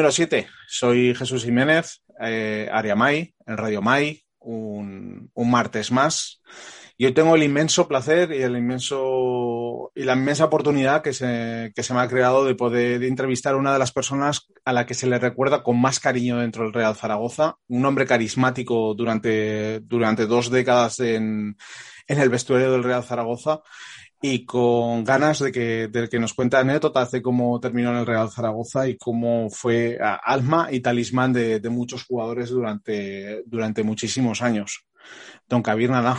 Número 7. Soy Jesús Jiménez, eh, Aria Mai, en Radio Mai, un, martes más. Y hoy tengo el inmenso placer y el inmenso y la inmensa oportunidad que se, que se me ha creado de poder entrevistar a una de las personas a la que se le recuerda con más cariño dentro del Real Zaragoza, un hombre carismático durante, durante dos décadas en, en el vestuario del Real Zaragoza y con ganas de que, de que nos cuente anécdotas de cómo terminó en el Real Zaragoza y cómo fue alma y talismán de, de, muchos jugadores durante, durante muchísimos años. Don Kabir Nada,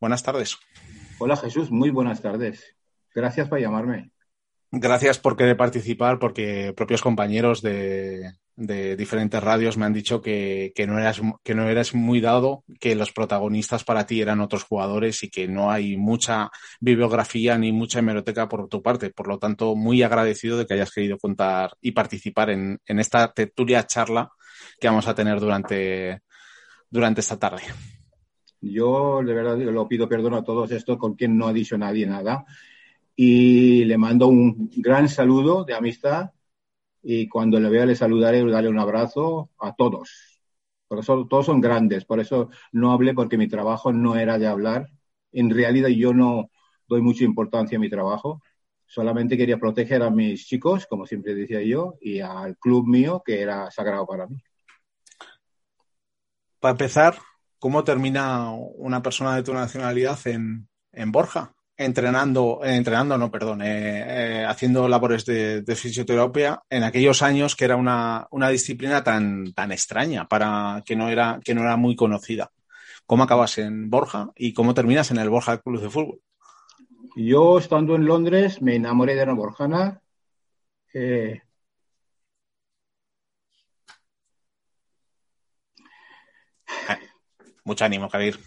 buenas tardes. Hola Jesús, muy buenas tardes. Gracias por llamarme. Gracias por querer participar, porque propios compañeros de, diferentes radios me han dicho que, no eras, que no eras muy dado, que los protagonistas para ti eran otros jugadores y que no hay mucha bibliografía ni mucha hemeroteca por tu parte. Por lo tanto, muy agradecido de que hayas querido contar y participar en, en esta tertulia charla que vamos a tener durante, durante esta tarde. Yo de verdad lo pido perdón a todos estos con quien no ha dicho nadie nada y le mando un gran saludo de amistad y cuando le vea le saludaré y darle un abrazo a todos. Por eso todos son grandes, por eso no hablé porque mi trabajo no era de hablar. En realidad yo no doy mucha importancia a mi trabajo, solamente quería proteger a mis chicos, como siempre decía yo, y al club mío, que era sagrado para mí. Para empezar, ¿cómo termina una persona de tu nacionalidad en, en Borja? Entrenando, entrenando, no, perdón, eh, eh, haciendo labores de, de, fisioterapia en aquellos años que era una, una, disciplina tan, tan extraña para que no era, que no era muy conocida. ¿Cómo acabas en Borja y cómo terminas en el Borja Club de Fútbol? Yo estando en Londres me enamoré de una borjana. Eh... Mucho ánimo, Javier.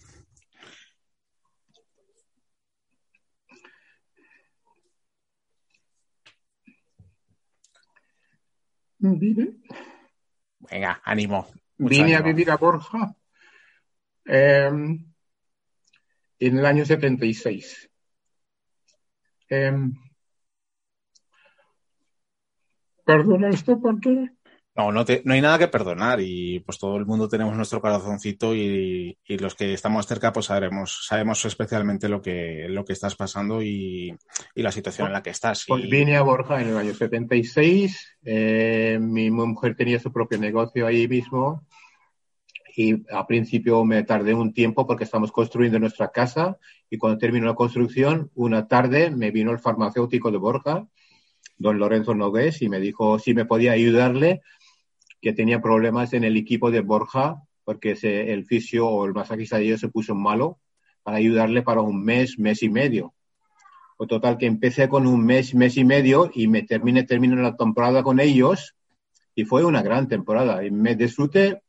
Venga, ánimo. Vine ánimo. a vivir a Borja eh, en el año 76. Eh, perdona esto porque no, no, te, no, hay nada que perdonar y pues todo el mundo tenemos nuestro corazoncito y, y, los que estamos cerca pues sabremos, sabemos especialmente lo que, lo que estás pasando y, y la situación en la que estás. Pues y... vine a Borja en el año 76, eh, mi mujer tenía su propio negocio ahí mismo y a principio me tardé un tiempo porque estamos construyendo nuestra casa y cuando terminó la construcción, una tarde me vino el farmacéutico de Borja, don Lorenzo Nogués, y me dijo si me podía ayudarle que tenía problemas en el equipo de Borja porque el fisio o el masajista de ellos se puso malo para ayudarle para un mes, mes y medio. O total que empecé con un mes, mes y medio y me terminé, terminé la temporada con ellos y fue una gran temporada. Y me disfruté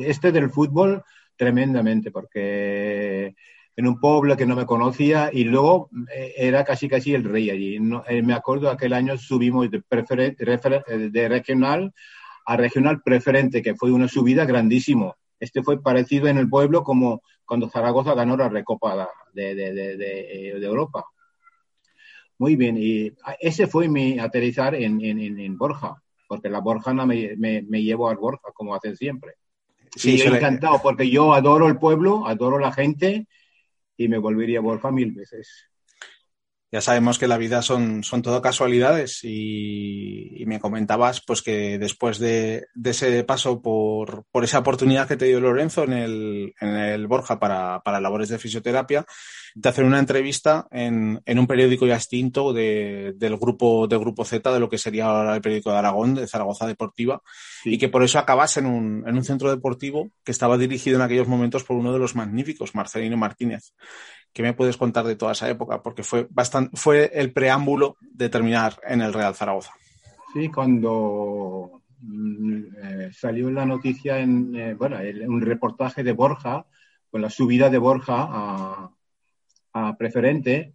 este del fútbol tremendamente porque en un pueblo que no me conocía y luego era casi casi el rey allí. No, eh, me acuerdo aquel año subimos de, de regional a regional preferente, que fue una subida grandísimo. Este fue parecido en el pueblo como cuando Zaragoza ganó la Recopa de, de, de, de Europa. Muy bien, y ese fue mi aterrizar en, en, en, Borja. porque la Borjana me, me, me llevo al Borja, como hacen siempre. Sí, y encantado, porque yo adoro el pueblo, adoro la gente y me volvería a Borja mil veces ya sabemos que la vida son, son todo casualidades y, me comentabas pues que después de, ese paso por, esa oportunidad que te dio Lorenzo en el, en el Borja para, labores de fisioterapia, de hacer una entrevista en, un periódico ya extinto del, grupo, del grupo Z, de lo que sería ahora el periódico de Aragón, de Zaragoza Deportiva, y que por eso acabas en un, en un centro deportivo que estaba dirigido en aquellos momentos por uno de los magníficos, Marcelino Martínez. ¿Qué me puedes contar de toda esa época? Porque fue, bastante, fue el preámbulo de terminar en el Real Zaragoza. Sí, cuando mm, eh, salió la noticia en eh, bueno, un reportaje de Borja, con la subida de Borja a, preferente,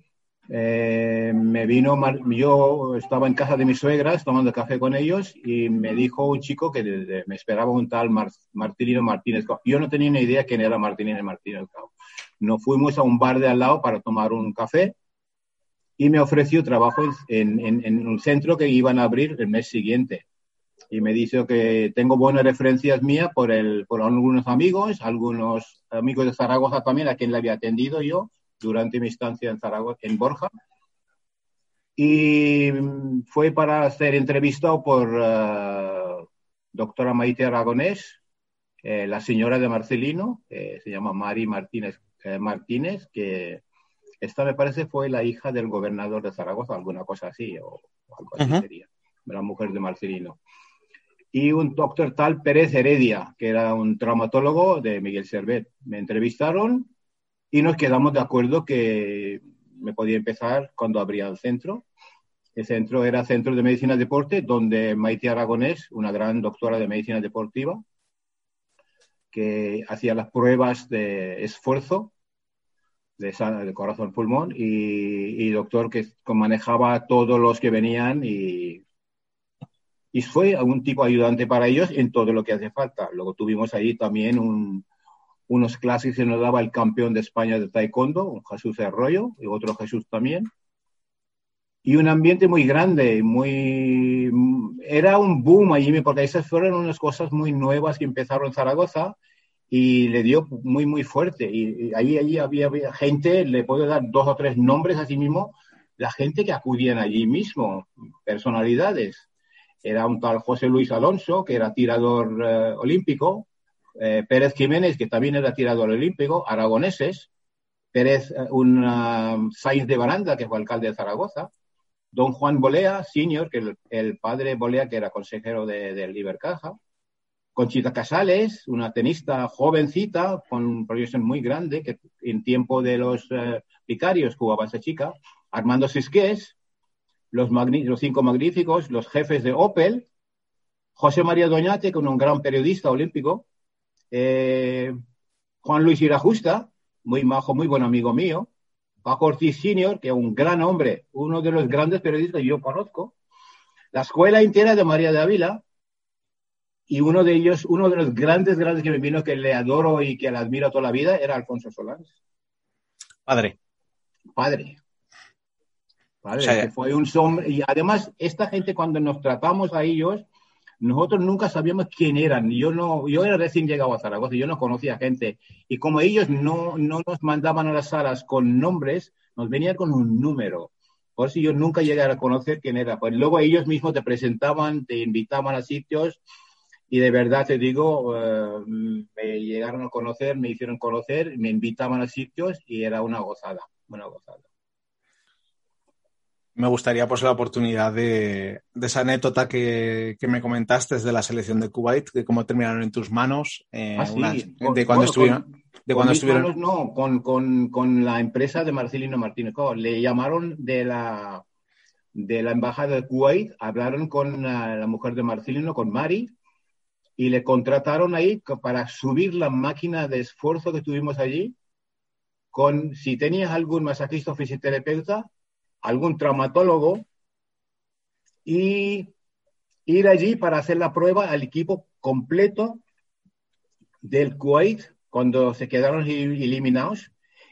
eh, me vino, yo estaba en casa de mis suegras tomando café con ellos y me dijo un chico que me esperaba un tal Martínez Martínez. Yo no tenía ni idea quién era Martínez Martínez nos fuimos a un bar de al lado para tomar un café y me ofreció trabajo en, un centro que iban a abrir el mes siguiente. Y me dice que tengo buenas referencias mías por, el, por algunos amigos, algunos amigos de Zaragoza también, a quien le había atendido yo durante mi estancia en Zaragoza, en Borja. Y fue para ser entrevistado por uh, doctora Maite Aragonés, eh, la señora de Marcelino, que se llama Mari Martínez eh, Martínez, que esta me parece fue la hija del gobernador de Zaragoza, alguna cosa así, o, algo así sería, la mujer de Marcelino. Y un doctor tal Pérez Heredia, que era un traumatólogo de Miguel Servet. Me entrevistaron y nos quedamos de acuerdo que me podía empezar cuando abría el centro. El centro era Centro de Medicina Deporte, donde Maite Aragonés, una gran doctora de medicina deportiva, que hacía las pruebas de esfuerzo de, de corazón pulmón y, doctor que manejaba a todos los que venían y, y fue un tipo ayudante para ellos en todo lo que hace falta. Luego tuvimos ahí también unos clases que nos daba el campeón de España de taekwondo, un Jesús Arroyo y otro Jesús también. Y un ambiente muy grande, muy... Era un boom allí, porque esas fueron unas cosas muy nuevas que empezaron en Zaragoza y le dio muy, muy fuerte. Y, ahí, allí había, gente, le puedo dar dos o tres nombres así mismo, la gente que acudían allí mismo, personalidades. Era un tal José Luis Alonso, que era tirador eh, olímpico, eh, Pérez Jiménez, que también era tirador olímpico, aragoneses, Pérez, eh, un Sainz de Baranda, que fue alcalde de Zaragoza, don Juan Bolea, senior, que el, padre Bolea, que era consejero de, de Libercaja, Conchita Casales, una tenista jovencita con un proyección muy grande que en tiempo de los eh, vicarios jugaba esa chica. Armando Sisqués, los, los, cinco magníficos, los jefes de Opel, José María Doñate, con un gran periodista olímpico, eh, Juan Luis Irajusta, muy majo, muy buen amigo mío, Paco Ortiz Senior, que es un gran hombre, uno de los grandes periodistas que yo conozco, la escuela entera de María de Ávila, y uno de ellos, uno de los grandes, grandes que me vino, que le adoro y que le admiro toda la vida, era Alfonso Solans. Padre. Padre. Padre, fue un sombra. Y además, esta gente, cuando nos tratamos a ellos, nosotros nunca sabíamos quién eran. Yo no, yo era recién llegado a Zaragoza, yo no conocía gente. Y como ellos no, no nos mandaban a las salas con nombres, nos venían con un número. Por eso yo nunca llegué a conocer quién era. Pues luego ellos mismos te presentaban, te invitaban a sitios y de verdad te digo, eh, me llegaron a conocer, me hicieron conocer, me invitaban a sitios y era una gozada, una gozada. Me gustaría pues la oportunidad de, esa anécdota que, me comentaste de la selección de Kuwait, de cómo terminaron en tus manos, eh, ah, de cuando estuvieron... de cuando estuvieron... no, con, con, con, la empresa de Marcelino Martínez. le llamaron de la, de la embajada de Kuwait, hablaron con la, la mujer de Marcelino, con Mari, y le contrataron ahí para subir la máquina de esfuerzo que tuvimos allí con si tenías algún masajista o fisioterapeuta, algún traumatólogo y ir allí para hacer la prueba al equipo completo del Kuwait cuando se quedaron eliminados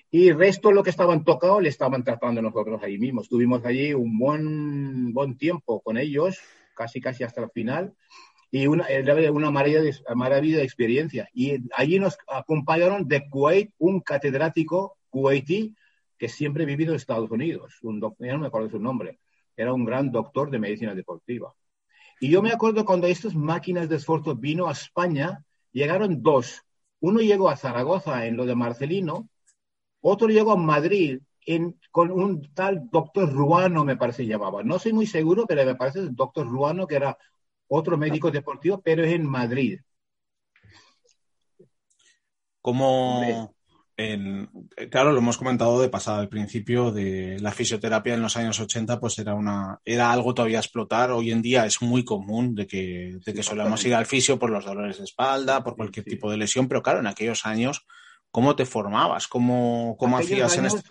y el resto lo que estaban tocados le estaban tratando nosotros ahí mismo. Estuvimos allí un buen, buen tiempo con ellos casi casi hasta el final y una, una maravilla, de, maravilla de experiencia. Y allí nos acompañaron de Kuwait un catedrático kuwaití que siempre ha vivido en Estados Unidos, un doctor, no me acuerdo su nombre, era un gran doctor de medicina deportiva. Y yo me acuerdo cuando estas máquinas de esfuerzo vino a España, llegaron dos. Uno llegó a Zaragoza en lo de Marcelino, otro llegó a Madrid en, con un tal doctor Ruano, me parece llamaba. No soy muy seguro, pero me parece el doctor Ruano, que era otro médico deportivo, pero es en Madrid. Como, en, claro, lo hemos comentado de pasada al principio, de la fisioterapia en los años 80, pues era una, era algo todavía a explotar. Hoy en día es muy común de que, de que solemos ir al fisio por los dolores de espalda, por cualquier tipo de lesión, pero claro, en aquellos años, ¿cómo te formabas? ¿Cómo, cómo hacías en este?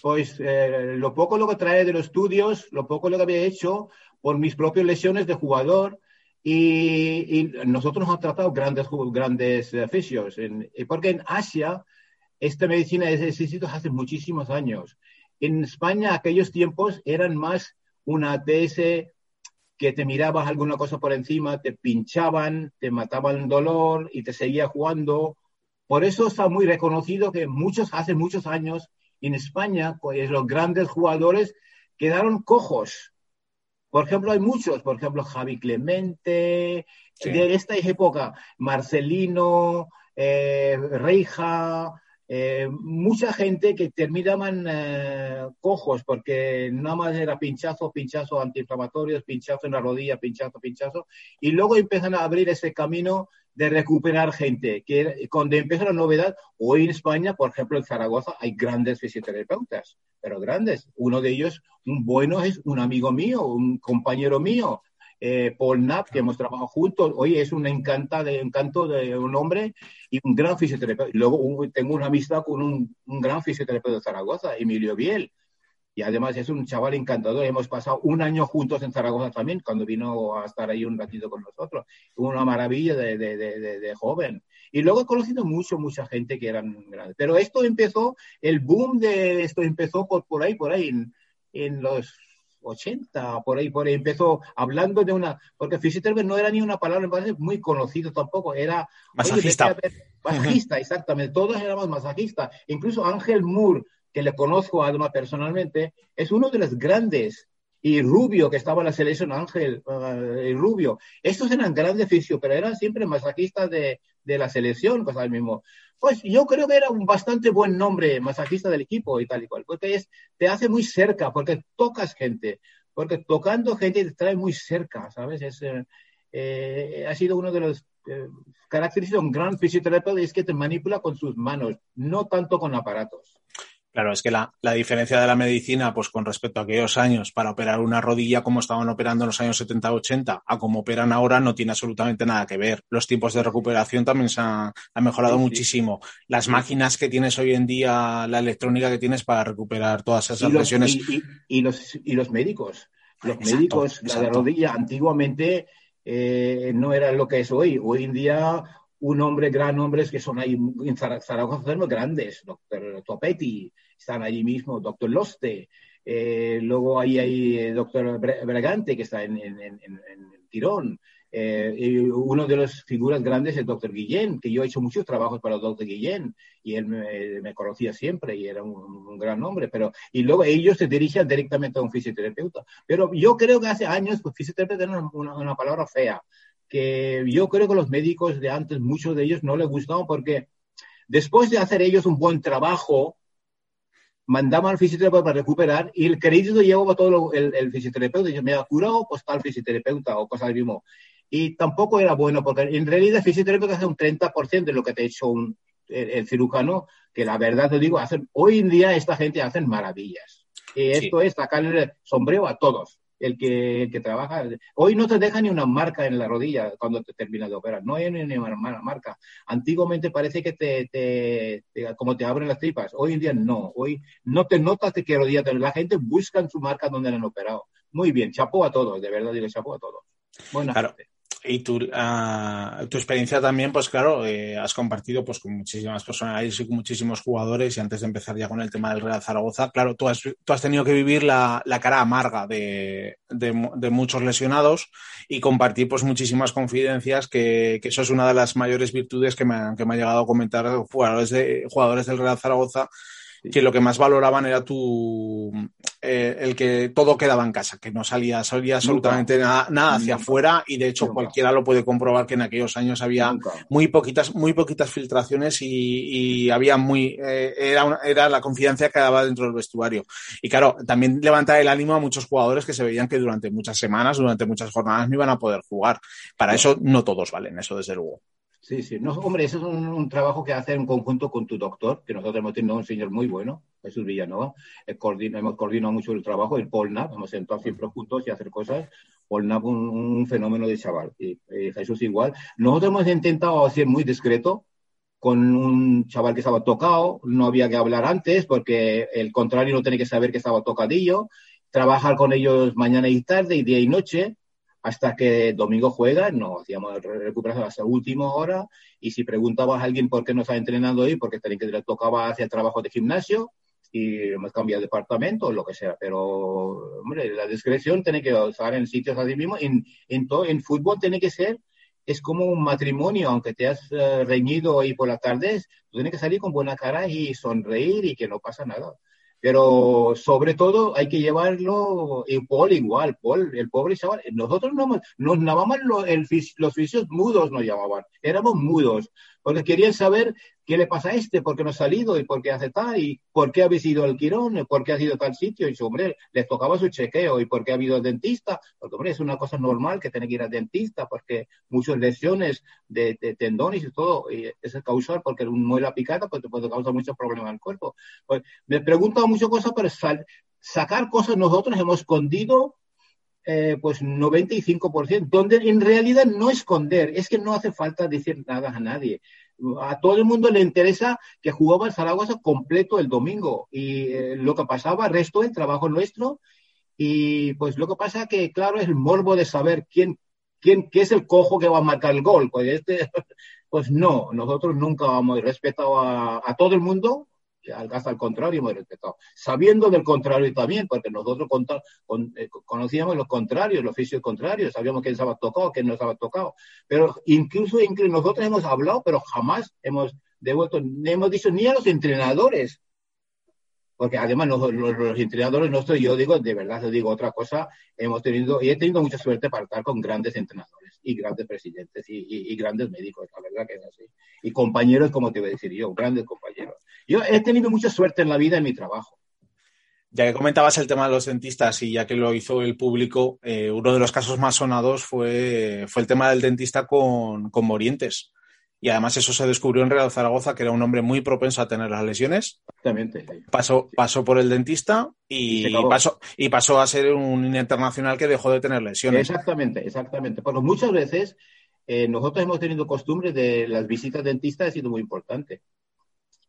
Pues eh, lo poco lo que trae de los estudios, lo poco lo que había hecho por mis propias lesiones de jugador, y, nosotros hemos tratado grandes, grandes fisios, porque en Asia esta medicina existe hace muchísimos años. En España, aquellos tiempos eran más una ATS que te mirabas alguna cosa por encima, te pinchaban, te mataban el dolor y te seguía jugando. Por eso está muy reconocido que muchos, hace muchos años, en España, pues, los grandes jugadores quedaron cojos por ejemplo, hay muchos, por ejemplo, Javi Clemente, de esta época, Marcelino, eh, Reija, eh, mucha gente que terminaban eh, cojos porque nada más era pinchazo, pinchazo antiinflamatorios, pinchazo en la rodilla, pinchazo, pinchazo, y luego empiezan a abrir ese camino de recuperar gente, que cuando empieza la novedad, hoy en España, por ejemplo, en Zaragoza hay grandes fisioterapeutas, pero grandes. Uno de ellos, un bueno, es un amigo mío, un compañero mío, eh, Paul Knapp, que hemos trabajado juntos. Hoy es un encanta de, encanto de un hombre y un gran fisioterapeuta. Luego tengo una amistad con un, un gran fisioterapeuta de Zaragoza, Emilio Biel y además es un chaval encantador. Hemos pasado un año juntos en Zaragoza también, cuando vino a estar ahí un ratito con nosotros. Una maravilla de, de, de, de joven. Y luego he conocido mucho, mucha gente que eran grandes. Pero esto empezó, el boom de esto empezó por, por ahí, por ahí, en, en los 80, por ahí, por ahí, empezó hablando de una, porque fisioterapia no era ni una palabra, me parece muy conocido tampoco, era... Masajista. masajista, exactamente, todos éramos masajistas. Incluso Ángel Moore, que le conozco además personalmente, es uno de los grandes. Y Rubio, que estaba en la selección, Ángel uh, y Rubio. Estos eran grandes fisios, pero eran siempre masajistas de, de la selección, pues al mismo. Pues yo creo que era un bastante buen nombre, masajista del equipo y tal y cual, porque es, te hace muy cerca, porque tocas gente, porque tocando gente te trae muy cerca, ¿sabes? Es, eh, eh ha sido uno de los eh, características de un gran fisioterapeuta es que te manipula con sus manos, no tanto con aparatos. Claro, es que la, la, diferencia de la medicina, pues con respecto a aquellos años, para operar una rodilla como estaban operando en los años 70-80, a como operan ahora, no tiene absolutamente nada que ver. Los tiempos de recuperación también se han, han mejorado sí, muchísimo. Las máquinas que tienes hoy en día, la electrónica que tienes para recuperar todas esas y los, lesiones. Y, y, y, los, y los médicos. Los exacto, médicos, exacto. la de rodilla, antiguamente eh, no era lo que es hoy. Hoy en día un hombre, gran hombres que son ahí en Zaragoza, son grandes, doctor Topetti, están allí mismo, doctor Loste, eh, luego ahí hay eh, doctor Bregante, que está en, en, en, en Tirón, eh, uno de las figuras grandes es el doctor Guillén, que yo he hecho muchos trabajos para el doctor Guillén, y él me, me conocía siempre y era un, un, gran hombre, pero, y luego ellos se dirigen directamente a un fisioterapeuta. Pero yo creo que hace años, pues fisioterapeuta era una, una palabra fea, que yo creo que los médicos de antes, muchos de ellos no les gustaban porque después de hacer ellos un buen trabajo, mandaban al fisioterapeuta para recuperar y el crédito llevaba todo lo, el, el, fisioterapeuta. Y yo me ha curado, pues tal fisioterapeuta o cosas del mismo. Y tampoco era bueno porque en realidad el fisioterapeuta hace un 30% de lo que te ha hecho un, el, el, cirujano, que la verdad te digo, hacen, hoy en día esta gente hacen maravillas. Y esto sí. es sacarle sombrero a todos el que, el que trabaja. Hoy no te deja ni una marca en la rodilla cuando te terminas de operar. No hay ni una marca. Antiguamente parece que te, te, te, como te abren las tripas. Hoy en día no. Hoy no te notas de qué rodilla te... La gente busca en su marca donde han operado. Muy bien. Chapó a todos. De verdad digo chapó a todos. Buena claro. gente y tu, uh, tu experiencia también, pues claro, eh, has compartido pues con muchísimas personas y con muchísimos jugadores y antes de empezar ya con el tema del Real Zaragoza, claro, tú has, tú has tenido que vivir la, la cara amarga de, de, de, muchos lesionados y compartir pues muchísimas confidencias que, que, eso es una de las mayores virtudes que me, que me ha llegado a comentar jugadores, de, jugadores del Real Zaragoza que lo que más valoraban era tu eh, el que todo quedaba en casa, que no salía, salía absolutamente nada, nada, hacia Nunca. afuera y de hecho Nunca. cualquiera lo puede comprobar que en aquellos años había Nunca. muy poquitas, muy poquitas filtraciones y, y había muy eh, era, una, era la confianza que daba dentro del vestuario. Y claro, también levantaba el ánimo a muchos jugadores que se veían que durante muchas semanas, durante muchas jornadas no iban a poder jugar. Para eso no todos valen, eso desde luego. Sí, sí. No, hombre, eso es un, un, trabajo que hace en conjunto con tu doctor, que nosotros hemos tenido un señor muy bueno, Jesús Villanova. Hemos coordinado mucho el trabajo, el Polnap, hemos sentado siempre juntos y hacer cosas. Polnap, un, un fenómeno de chaval. Y, y, Jesús igual. Nosotros hemos intentado ser muy discreto con un chaval que estaba tocado, no había que hablar antes porque el contrario no tiene que saber que estaba tocadillo. Trabajar con ellos mañana y tarde y día y noche hasta que domingo juega, no hacíamos recuperación hasta última hora y si preguntabas a alguien por qué no está entrenando hoy, porque tenía que le tocaba hacer trabajo de gimnasio y hemos cambiado de departamento o lo que sea, pero hombre, la discreción tiene que usar en sitios así mismo, en, en, todo, en fútbol tiene que ser es como un matrimonio, aunque te has uh, reñido hoy por la tarde, tú tienes que salir con buena cara y sonreír y que no pasa nada. Pero sobre todo hay que llevarlo, y Paul igual, Paul, el pobre chaval, nosotros no, nos llamaban los, el, mudos, nos llamaban, éramos mudos, porque querían saber qué le pasa a este, por qué no ha salido y por qué hace tal, y por qué ha ido al Quirón, por qué ha sido tal sitio, y hombre, les tocaba su chequeo, y por qué ha habido al dentista, porque hombre, es una cosa normal que tiene que ir al dentista, porque muchas lesiones de, de tendones y todo, y es causal, porque un muela picada pues te puede causar muchos problemas al cuerpo. Pues, me preguntan muchas cosas, pero sal, sacar cosas nosotros hemos escondido eh, pues 95%, donde en realidad no esconder, es que no hace falta decir nada a nadie. A todo el mundo le interesa que jugaba el Zaragoza completo el domingo y eh, lo que pasaba, el resto del trabajo nuestro. Y pues lo que pasa que, claro, es el morbo de saber quién, quién, qué es el cojo que va a marcar el gol. Pues, este, pues no, nosotros nunca hemos respetado a, a todo el mundo, hasta al contrario hemos respetado, sabiendo del contrario también, porque nosotros con, eh, conocíamos los contrarios, los oficios contrarios, sabíamos quién estaba tocado, quién no estaba tocado, pero incluso, nosotros hemos hablado, pero jamás hemos devuelto, hemos dicho ni a los entrenadores, porque además los, los, entrenadores nuestros, yo digo, de verdad, les digo otra cosa, hemos tenido, y he tenido mucha suerte para estar con grandes entrenadores y grandes presidentes y, y, grandes médicos, la verdad que es así. Y compañeros, como te voy a decir yo, grandes compañeros. Yo he tenido mucha suerte en la vida en mi trabajo. Ya que comentabas el tema de los dentistas y ya que lo hizo el público, eh, uno de los casos más sonados fue, fue el tema del dentista con, con Morientes y además eso se descubrió en Real Zaragoza, que era un hombre muy propenso a tener las lesiones. Exactamente. Pasó, pasó por el dentista y, y, pasó, y pasó a ser un internacional que dejó de tener lesiones. Exactamente, exactamente. Porque muchas veces eh, nosotros hemos tenido costumbre de las visitas dentistas, ha sido muy importante.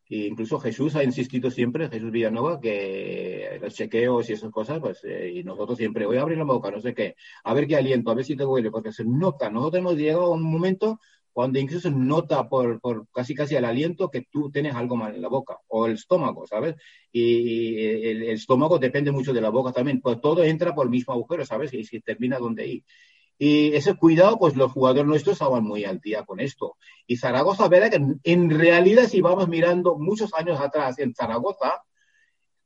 E incluso Jesús ha insistido siempre, Jesús Villanova, que los chequeos y esas cosas, pues, eh, y nosotros siempre, voy a abrir la boca, no sé qué, a ver qué aliento, a ver si te huele, porque se nota. Nosotros hemos llegado a un momento cuando incluso nota por, por casi casi el aliento que tú tienes algo mal en la boca o el estómago, ¿sabes? Y el, el estómago depende mucho de la boca también, pues todo entra por el mismo agujero, ¿sabes? Y si termina donde ir. Y ese cuidado, pues los jugadores nuestros estaban muy al día con esto. Y Zaragoza, verá que en realidad, si vamos mirando muchos años atrás en Zaragoza,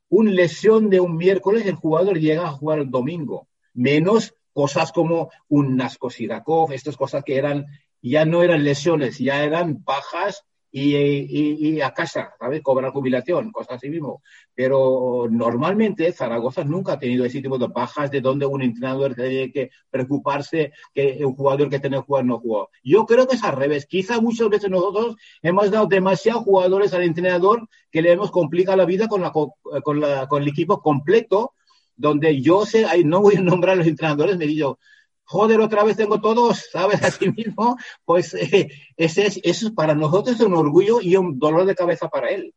una lesión de un miércoles, el jugador llega a jugar el domingo. Menos cosas como un Nasco Sirakov, estas cosas que eran ya no eran lesiones, ya eran bajas y, y, y, a casa, ¿sabes? Cobrar jubilación, cosas así mismo. Pero normalmente Zaragoza nunca ha tenido ese tipo de bajas de donde un entrenador tiene que preocuparse que un jugador que tiene que jugar no jugó. Yo creo que es al revés. Quizá muchas veces nosotros hemos dado demasiados jugadores al entrenador que le hemos complicado la vida con, la, con, la, con el equipo completo, donde yo sé, no voy a nombrar a los entrenadores, me digo, joder, otra vez tengo todos, ¿sabes? Así mismo, pues eh, ese es, eso para nosotros un orgullo y un dolor de cabeza para él.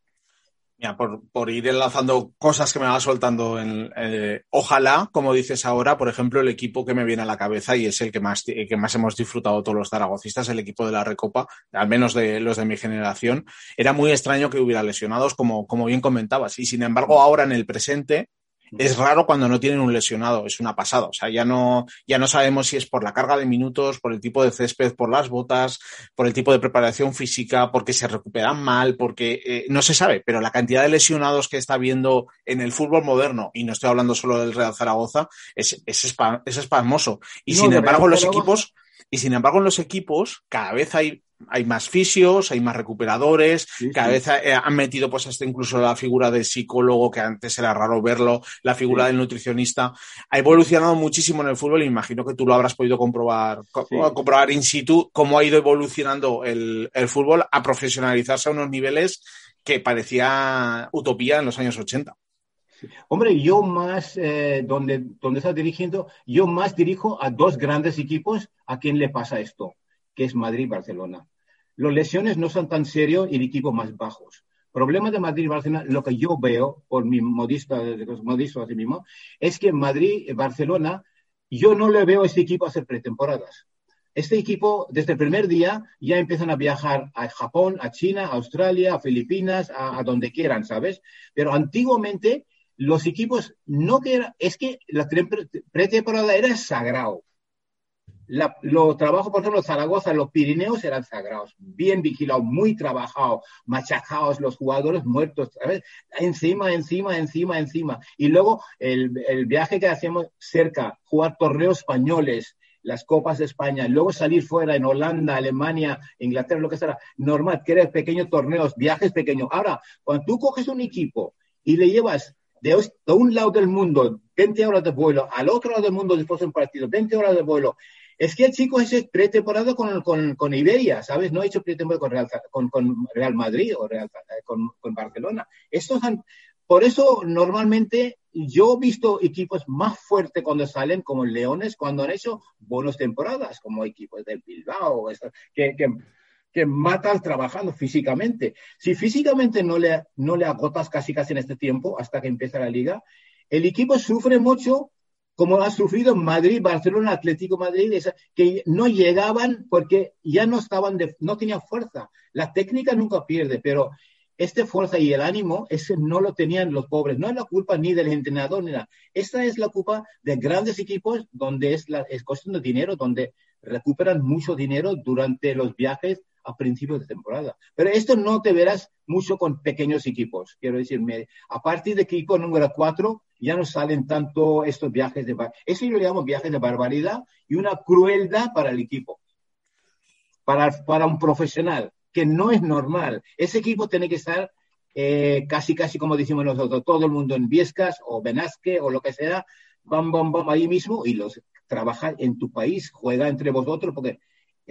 Mira, por, ir enlazando cosas que me va soltando, en, eh, ojalá, como dices ahora, por ejemplo, el equipo que me viene a la cabeza y es el que más, que más hemos disfrutado todos los zaragocistas, el equipo de la Recopa, al menos de los de mi generación, era muy extraño que hubiera lesionados, como, como bien comentabas. Y sin embargo, ahora en el presente, es raro cuando no tienen un lesionado, es una pasada. O sea, ya no, ya no sabemos si es por la carga de minutos, por el tipo de césped, por las botas, por el tipo de preparación física, porque se recuperan mal, porque eh, no se sabe, pero la cantidad de lesionados que está viendo en el fútbol moderno, y no estoy hablando solo del Real Zaragoza, es, es, es espasmoso. Y sin embargo, los equipos, y sin embargo, en los equipos cada vez hay hay más fisios, hay más recuperadores, cada vez eh, han metido pues hasta incluso la figura del psicólogo, que antes era raro verlo, la figura del nutricionista. Ha evolucionado muchísimo en el fútbol y imagino que tú lo habrás podido comprobar, comprobar in situ cómo ha ido evolucionando el, fútbol a profesionalizarse a unos niveles que parecía utopía en los años 80. Hombre, yo más, eh, donde, donde estás dirigiendo, yo más dirijo a dos grandes equipos a quien le pasa esto, que es Madrid y Barcelona. Las lesiones no son tan serios y el equipo más bajos. Problema de Madrid y Barcelona, lo que yo veo, por mi modista, modisto así mismo, es que Madrid y Barcelona, yo no le veo a este equipo hacer pretemporadas. Este equipo, desde el primer día, ya empiezan a viajar a Japón, a China, a Australia, a Filipinas, a, donde quieran, ¿sabes? Pero antiguamente, los equipos no que es que la pretemporada era sagrado los trabajos, por ejemplo, Zaragoza, los Pirineos eran sagrados, bien vigilados, muy trabajados, machacados, los jugadores muertos. Encima, encima, encima, encima. Y luego el, viaje que hacíamos cerca, jugar torneos españoles, las Copas de España, luego salir fuera en Holanda, Alemania, Inglaterra, lo que sea, normal, que eran pequeños torneos, viajes pequeños. Ahora, cuando tú coges un equipo y le llevas de, un lado del mundo 20 horas de vuelo, al otro lado del mundo después de un partido, 20 horas de vuelo, es que el chico es pretemporada con, con, con, Iberia, ¿sabes? No ha hecho pretemporada con Real, con, con Real Madrid o Real, eh, con, Barcelona. Estos por eso normalmente yo he visto equipos más fuertes cuando salen, como Leones, cuando han hecho buenas temporadas, como equipos del Bilbao, que, que, que matan trabajando físicamente. Si físicamente no le, no le agotas casi casi en este tiempo, hasta que empieza la liga, el equipo sufre mucho como ha sufrido Madrid, Barcelona, Atlético Madrid, que no llegaban porque ya no estaban, no tenían fuerza. La técnica nunca pierde, pero esta fuerza y el ánimo, ese no lo tenían los pobres. No es la culpa ni del entrenador ni nada. Esta es la culpa de grandes equipos donde es, la, es cuestión de dinero, donde recuperan mucho dinero durante los viajes a principios de temporada. Pero esto no te verás mucho con pequeños equipos. Quiero decirme, a partir de equipo número cuatro, ya no salen tanto estos viajes de... Eso yo lo llamo viajes de barbaridad y una crueldad para el equipo, para, para un profesional, que no es normal. Ese equipo tiene que estar eh, casi, casi como decimos nosotros, todo el mundo en Viescas o Benasque o lo que sea, bam, bam, bam, ahí mismo y los trabaja en tu país, juega entre vosotros, porque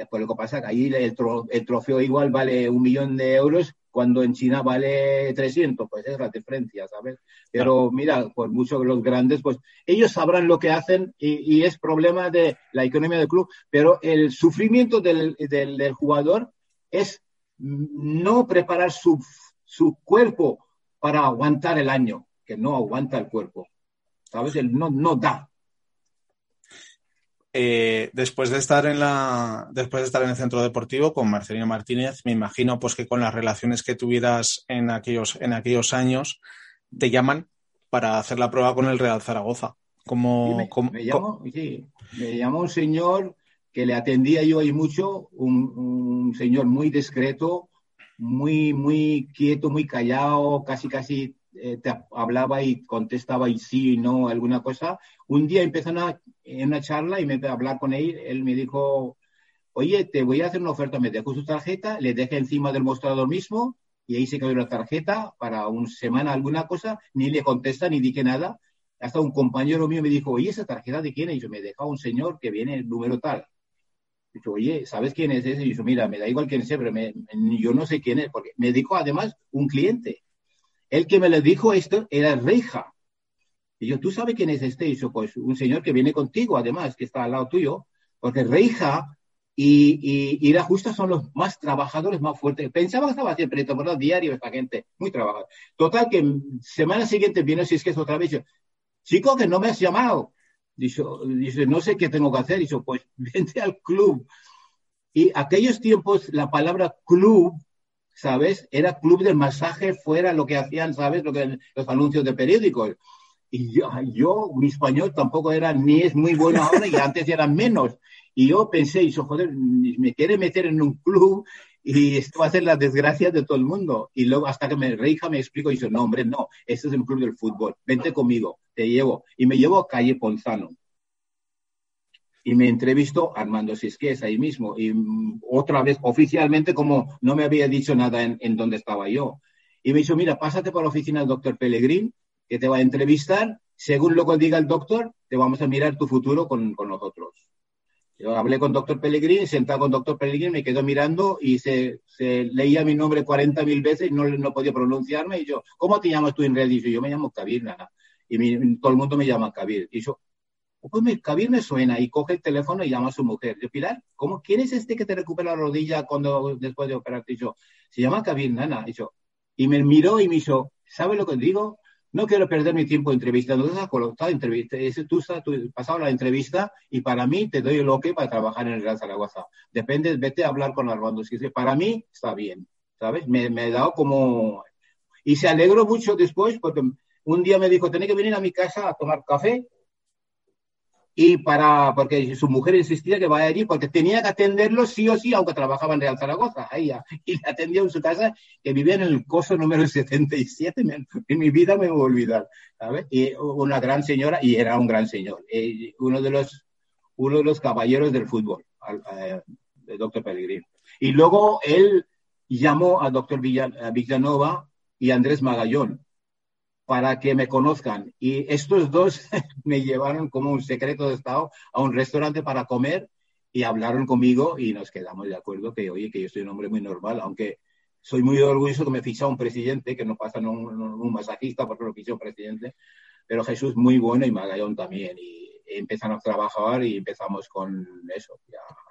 pues lo que pasa que ahí el, el trofeo igual vale un millón de euros cuando en China vale 300, pues es la diferencia, ¿sabes? Pero mira, por mucho que los grandes, pues ellos sabrán lo que hacen y, es problema de la economía del club, pero el sufrimiento del, del, jugador es no preparar su, su, cuerpo para aguantar el año, que no aguanta el cuerpo, ¿sabes? Él no, no da, eh, después de estar en la, después de estar en el centro deportivo con Marcelino Martínez, me imagino pues que con las relaciones que tuvieras en aquellos, en aquellos años, te llaman para hacer la prueba con el Real Zaragoza. Como, me, llamó, un señor que le atendía yo ahí mucho, un, un señor muy discreto, muy, muy quieto, muy callado, casi, casi eh, te hablaba y contestaba y sí y no alguna cosa. Un día empezó en una charla y me a hablar con él. Él me dijo, oye, te voy a hacer una oferta, me dejo su tarjeta, le dejé encima del mostrador mismo y ahí se quedó la tarjeta para una semana alguna cosa, ni le contesta ni dije nada. Hasta un compañero mío me dijo, oye, ¿esa tarjeta de quién es? Y yo me deja un señor que viene el número tal. Y yo, oye, ¿sabes quién es ese? Y yo, mira, me da igual quién sea, pero yo no sé quién es, porque me dijo además un cliente. El que me lo dijo esto era Reija. Y yo, ¿tú sabes quién es este? Y yo, pues un señor que viene contigo, además, que está al lado tuyo, porque Reija y, y, la justa son los más trabajadores, más fuertes. Pensaba que estaba siempre temporada diario esta gente, muy trabajadora. Total, que semana siguiente viene si es que es otra vez. Chico, que no me has llamado. Dice, dice, no sé qué tengo que hacer. Dice, pues vente al club. Y aquellos tiempos, la palabra club, ¿sabes? Era club del masaje, fuera lo que hacían, ¿sabes? Lo que, los anuncios de periódicos. Y yo, yo, mi español tampoco era ni es muy bueno ahora y antes era menos. Y yo pensé, yo, joder, me quiere meter en un club y esto va a ser la desgracia de todo el mundo. Y luego hasta que me reija me explico y dice, no, hombre, no, este es el club del fútbol, vente conmigo, te llevo. Y me llevo a calle Ponzano. Y me entrevistó Armando Sisqués ahí mismo. Y mm, otra vez, oficialmente, como no me había dicho nada en, en estaba yo. Y me dijo, mira, pásate por la oficina del doctor Pellegrín, que te va a entrevistar. Según lo que diga el doctor, te vamos a mirar tu futuro con, con nosotros. Yo hablé con doctor Pellegrini, sentado con doctor Pellegrini, me quedó mirando y se, se leía mi nombre 40 mil veces y no, no podía pronunciarme. Y yo, ¿cómo te llamas tú en realidad? Y yo, me llamo Kabir, nada. Y todo el mundo me llama Kabir. Y yo, pues me, Kabir me suena y coge el teléfono y llama a su mujer. Yo, Pilar, ¿cómo, ¿quién es este que te recupera la rodilla cuando, después de operarte? Y yo, se llama Kabir, nana. Y yo, y me miró y me hizo, ¿sabe lo que digo? No quiero perder mi tiempo entrevistando. Tú has colocado entrevista, tú has pasado la entrevista y para mí te doy el ok para trabajar en el Real Zaragoza. Depende, vete a hablar con Armando. Si para mí está bien, ¿sabes? Me, me he dado como... Y se alegró mucho después porque un día me dijo, tenés que venir a mi casa a tomar café y para, porque su mujer insistía que vaya allí, porque tenía que atenderlo sí o sí, aunque trabajaba en Real Zaragoza, ella, y le atendía en su casa, que vivía en el coso número 77, en mi vida me voy a olvidar, ¿sabes? Y una gran señora, y era un gran señor, eh, uno, de los, uno de los caballeros del fútbol, eh, el doctor Pellegrini. Y luego él llamó al doctor Villanova y Andrés Magallón, para que me conozcan. Y estos dos me llevaron como un secreto de Estado a un restaurante para comer y hablaron conmigo y nos quedamos de acuerdo que, oye, que yo soy un hombre muy normal, aunque soy muy orgulloso que me ficha un presidente, que no pasa un, un masajista porque lo ficha un presidente, pero Jesús muy bueno y Magallón también. Y empezamos a trabajar y empezamos con eso.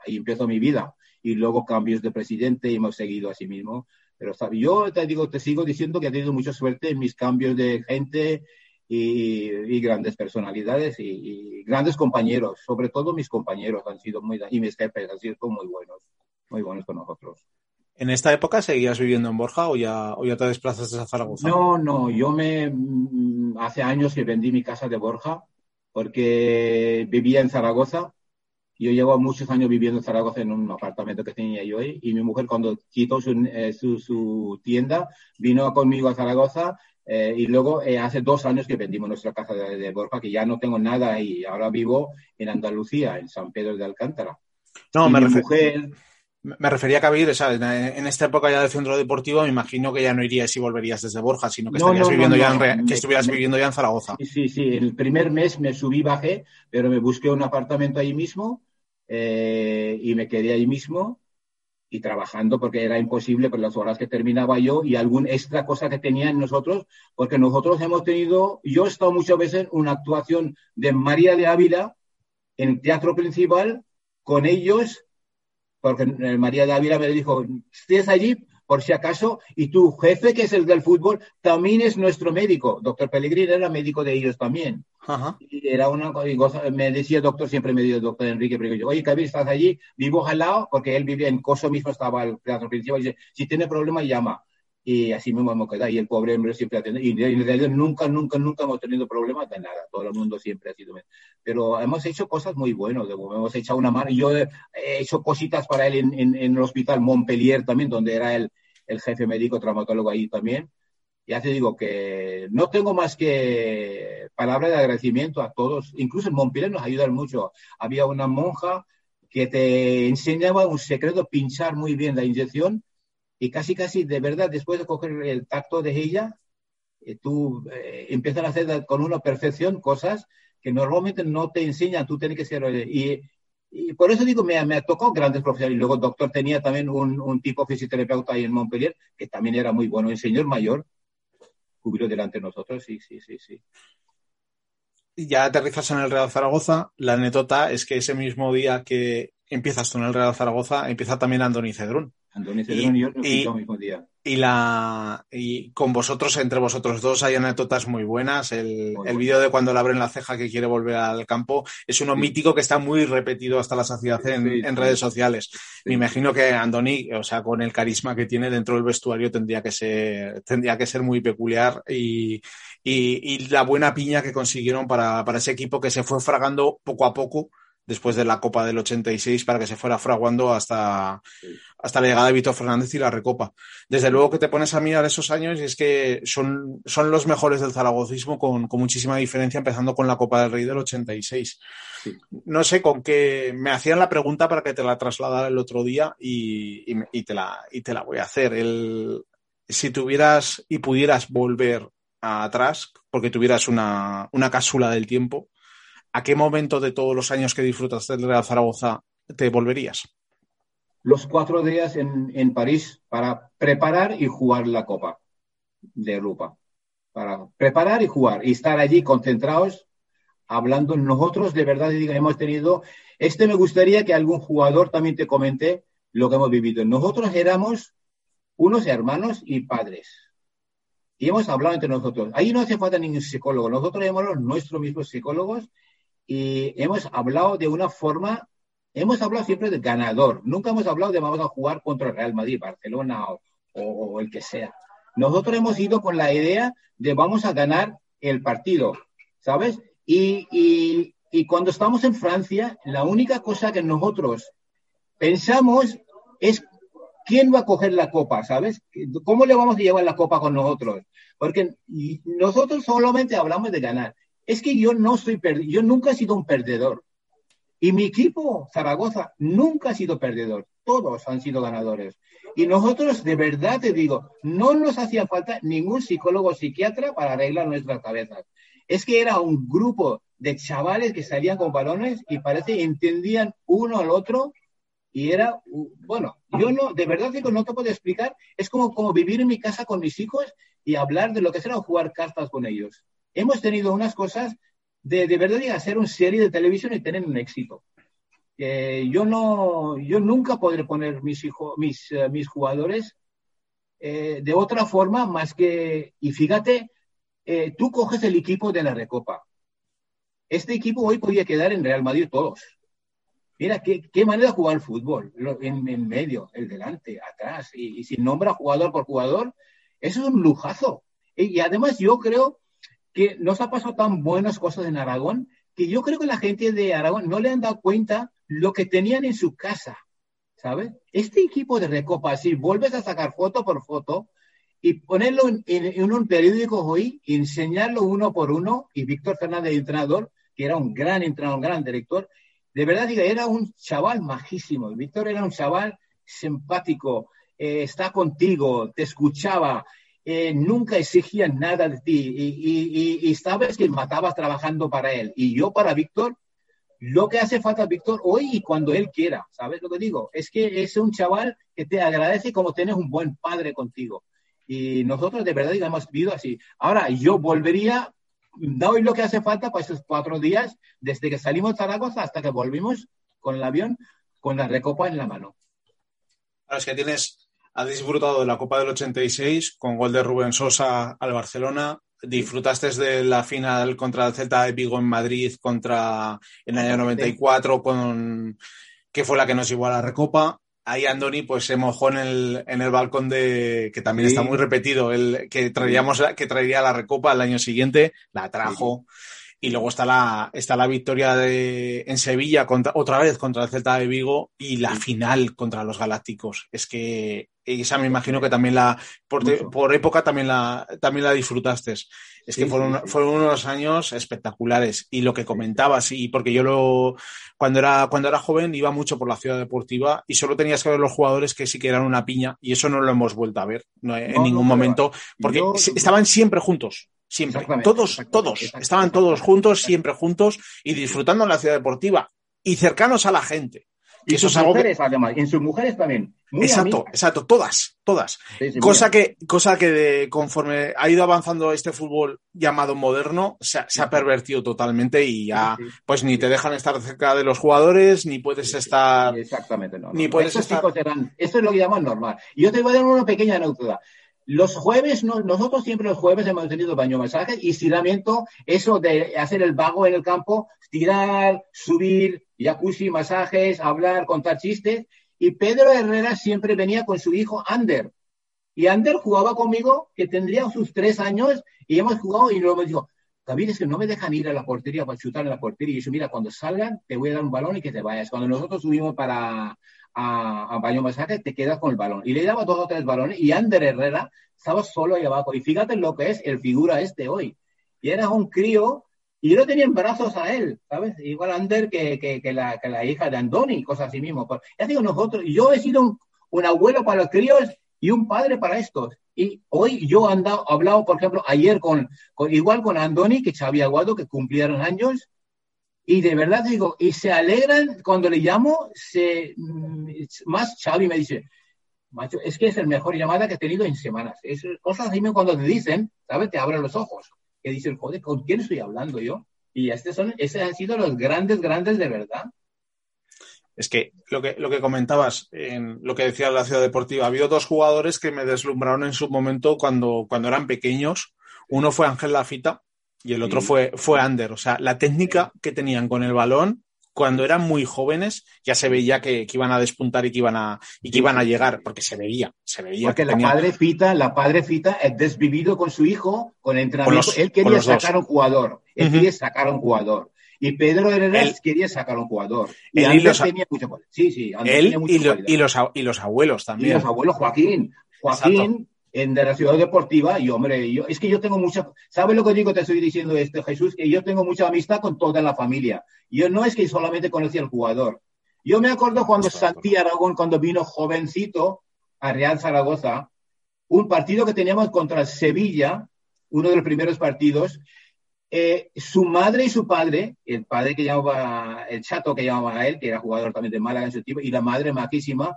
ahí empezó mi vida. Y luego cambios de presidente y hemos seguido así mismo pero yo te digo, te sigo diciendo que he tenido mucha suerte en mis cambios de gente y, grandes personalidades y, grandes compañeros. Sobre todo mis compañeros han sido muy, y mis jefes han sido muy buenos, muy buenos con nosotros. ¿En esta época seguías viviendo en Borja o ya, o ya te desplazaste a Zaragoza? No, no, yo me, mm, hace años que vendí mi casa de Borja porque vivía en Zaragoza yo llevo muchos años viviendo en Zaragoza en un apartamento que tenía yo ahí y mi mujer cuando quitó su, eh, su, tienda vino conmigo a Zaragoza eh, y luego eh, hace dos años que vendimos nuestra casa de, Borja, que ya no tengo nada ahí. Ahora vivo en Andalucía, en San Pedro de Alcántara. No, me, mujer... me refería a Cabir, en esta época ya de centro deportivo, me imagino que ya no irías y volverías desde Borja, sino que, viviendo ya que estuvieras viviendo ya en Zaragoza. Sí, sí, sí. El primer mes me subí, bajé, pero me busqué un apartamento ahí mismo eh, y me quedé ahí mismo y trabajando porque era imposible por las horas que terminaba yo y algún extra cosa que tenían nosotros, porque nosotros hemos tenido, yo he estado muchas veces en una actuación de María de Ávila en el teatro principal con ellos, porque María de Ávila me dijo, estés allí por si acaso, y tu jefe, que es el del fútbol, también es nuestro médico. Doctor Pellegrini era médico de ellos también. Y era una cosa, me decía doctor, siempre me el doctor Enrique, pero yo, oye, Kabir, estás allí, vivo al lado, porque él vivía en Coso mismo, estaba el teatro principal, y dice, si tiene problema, llama. Y así mismo hemos quedado, y el pobre hombre siempre atiende, y en realidad nunca, nunca, nunca hemos tenido problemas de nada, todo el mundo siempre ha sido Pero hemos hecho cosas muy buenas, hemos hecho una mano, yo he hecho cositas para él en, en, en el hospital Montpellier también, donde era el, el jefe médico traumatólogo ahí también. Ya te digo que no tengo más que palabras de agradecimiento a todos. Incluso en Montpellier nos ayudan mucho. Había una monja que te enseñaba un secreto, pinchar muy bien la inyección y casi, casi, de verdad, después de coger el tacto de ella, eh, tú eh, empiezas a hacer con una perfección cosas que normalmente no te enseñan, tú tienes que ser... Y y por eso digo, me, me tocado grandes profesores. Y luego el doctor tenía también un, un tipo fisioterapeuta ahí en Montpellier, que también era muy bueno. El señor mayor cubrió delante de nosotros, sí, sí, sí, sí. Ya aterrizas en el Real Zaragoza. La anécdota es que ese mismo día que, empiezas tú en el Real Zaragoza, empieza también Andoni Cedrún. Cedrún y, yo y- el mismo día. Y, la, y con vosotros, entre vosotros dos, hay anécdotas muy buenas. El, el vídeo de cuando le abren la ceja que quiere volver al campo es uno Sí. mítico que está muy repetido hasta la saciedad en, Sí, en redes sociales. Me imagino que Andoni, o sea, con el carisma que tiene dentro del vestuario, tendría que ser, tendría que ser muy peculiar y, y, y la buena piña que consiguieron para, para ese equipo que se fue fragando poco a poco después de la Copa del 86 para que se fuera fraguando hasta, hasta la llegada de Víctor Fernández y la Recopa. Desde luego que te pones a mirar esos años y es que son, son los mejores del zaragozismo con, con muchísima diferencia, empezando con la Copa del Rey del 86. Sí. No sé con qué me hacían la pregunta para que te la trasladara el otro día y, y te, la, y te la voy a hacer. El, si tuvieras y pudieras volver atrás, porque tuvieras una, una cápsula del tiempo, ¿a qué momento de todos los años que disfrutas del Real Zaragoza te volverías? Los cuatro días en, en París para preparar y jugar la Copa de Europa. Para preparar y jugar y estar allí concentrados, hablando nosotros de verdad, hemos tenido. Este me gustaría que algún jugador también te comente lo que hemos vivido. Nosotros éramos unos hermanos y padres. Y hemos hablado entre nosotros. Ahí no hace falta ningún psicólogo. Nosotros éramos nuestros mismos psicólogos y hemos hablado de una forma, hemos hablado siempre de ganador. Nunca hemos hablado de vamos a jugar contra el Real Madrid, Barcelona o, o- o el que sea. Nosotros hemos ido con la idea de vamos a ganar el partido, ¿sabes? Y, y- y cuando estamos en Francia, la única cosa que nosotros pensamos es quién va a coger la copa, ¿sabes? ¿Cómo le vamos a llevar la copa con nosotros? Porque nosotros solamente hablamos de ganar. Es que yo no soy per- yo nunca he sido un perdedor. Y mi equipo, Zaragoza, nunca ha sido perdedor. Todos han sido ganadores. Y nosotros, de verdad te digo, no nos hacía falta ningún psicólogo o psiquiatra para arreglar nuestras cabezas. Es que era un grupo de chavales que salían con balones y parece que entendían uno al otro y era, bueno, yo no, de verdad digo, no te puedo explicar, es como, como vivir en mi casa con mis hijos y hablar de lo que será jugar cartas con ellos. Hemos tenido unas cosas de, de verdad de hacer una serie de televisión y tener un éxito. Eh, yo no, yo nunca podré poner mis hijos, mis, eh, mis jugadores eh, de otra forma más que, y fíjate, eh, tú coges el equipo de la Recopa. Este equipo hoy podía quedar en Real Madrid todos. Mira, qué, qué manera de jugar el fútbol, en, en medio, el delante, atrás, y, y si nombra jugador por jugador, eso es un lujazo. Y, y además yo creo que nos ha pasado tan buenas cosas en Aragón que yo creo que la gente de Aragón no le han dado cuenta lo que tenían en su casa, ¿sabes? Este equipo de Recopa, si vuelves a sacar foto por foto y ponerlo en, un periódico hoy, enseñarlo uno por uno, y Víctor Fernández, entrenador, que era un gran entrenador, un gran director, de verdad diga, era un chaval majísimo. Víctor era un chaval simpático, eh, está contigo, te escuchaba, eh, nunca exigía nada de ti y, sabes que matabas trabajando para él. Y yo para Víctor, lo que hace falta Víctor hoy y cuando él quiera, ¿sabes lo que digo? Es que es un chaval que te agradece como tienes un buen padre contigo. Y nosotros de verdad hemos vivido así. Ahora, yo volvería, doy lo que hace falta para esos cuatro días, desde que salimos de Zaragoza hasta que volvimos con el avión, con la recopa en la mano. Claro, es que tienes, has disfrutado de la Copa del 86 con gol de Rubén Sosa al Barcelona. Disfrutaste de la final contra el Celta de Vigo en Madrid contra en el año 94 con que fue la que nos llevó a la Recopa. Ahí Andoni pues se mojó en el, en el balcón de que también Sí. está muy repetido, el que traíamos que traería la Recopa el año siguiente, la trajo. Y luego está la, está la victoria de, en Sevilla contra, otra vez contra el Celta de Vigo y la final contra los Galácticos. Es que esa me imagino que también la, por, por época también la, también la disfrutaste. Es Sí, que fueron, sí, sí. fueron unos años espectaculares. Y lo que comentabas, y porque yo lo, cuando era, cuando era joven iba mucho por la ciudad deportiva y solo tenías que ver los jugadores que sí que eran una piña y eso no lo hemos vuelto a ver no, en No, ningún no, momento porque yo- estaban siempre juntos. Siempre. Todos, exactamente, todos. exactamente, Estaban todos juntos, siempre juntos y disfrutando en la ciudad deportiva y cercanos a la gente. Y sus mujeres, además, en sus mujeres también. exacto, exacto, todas, todas. cosa, que, cosa que conforme ha ido avanzando este fútbol llamado moderno, se, ha pervertido totalmente y ya, pues ni te dejan estar cerca de los jugadores, ni puedes estar. Exactamente, no. Ni puedes estar. esto es lo que llaman normal. Y yo te voy a dar una pequeña anécdota. Los jueves, nosotros siempre los jueves hemos tenido baño masaje y estiramiento, eso de hacer el vago en el campo, tirar, subir, jacuzzi, masajes, hablar, contar chistes. Y Pedro Herrera siempre venía con su hijo Ander. Y Ander jugaba conmigo, que tendría sus tres años, y hemos jugado y luego me dijo, David, es que no me dejan ir a la portería para chutar en la portería. Y yo, mira, cuando salgan, te voy a dar un balón y que te vayas. Cuando nosotros subimos para, a, a baño masaje, te quedas con el balón. Y le daba dos o tres balones y Ander Herrera estaba solo ahí abajo. Y fíjate lo que es el figura este hoy. Y era un crío y yo no tenía en brazos a él, ¿sabes? Igual Ander que, que, la, que la hija de Andoni, cosas así mismo. ya digo, nosotros, yo he sido un, abuelo para los críos y un padre para estos. Y hoy yo he hablado, por ejemplo, ayer con, con igual con Andoni, que Xavi Aguado, que cumplieron años, y de verdad digo, y se alegran cuando le llamo, se, mm, más Xavi me dice, macho, es que es el mejor llamada que he tenido en semanas. Es cosas así cuando te dicen, ¿sabes? Te abren los ojos. Que dicen, joder, ¿con quién estoy hablando yo? Y este son, esos han sido los grandes, grandes de verdad. Es que lo que, lo que comentabas, en lo que decía la ciudad deportiva, ha habido dos jugadores que me deslumbraron en su momento cuando, cuando eran pequeños. Uno fue Ángel Lafita, y el otro fue, fue Ander. O sea, la técnica que tenían con el balón cuando eran muy jóvenes ya se veía que, iban a despuntar y que iban a, y que iban a llegar, porque se veía, se veía. Porque la padre Fita, la padre Fita es desvivido con su hijo, con entrenamiento. él quería sacar un jugador, él quería sacar un jugador. Y Pedro Herrera quería sacar un jugador. Y él los, tenía mucho Sí, sí, él y, y, los, y los abuelos también. Y los abuelos, Joaquín. Joaquín, en de la ciudad deportiva y hombre, yo, es que yo tengo mucha, ¿sabes lo que digo? Te estoy diciendo esto, Jesús, que yo tengo mucha amistad con toda la familia. Yo no es que solamente conocí al jugador. Yo me acuerdo cuando Santi Aragón, cuando vino jovencito a Real Zaragoza, un partido que teníamos contra Sevilla, uno de los primeros partidos, eh, su madre y su padre, el padre que llamaba, el chato que llamaba a él, que era jugador también de Málaga en su tipo, y la madre maquísima,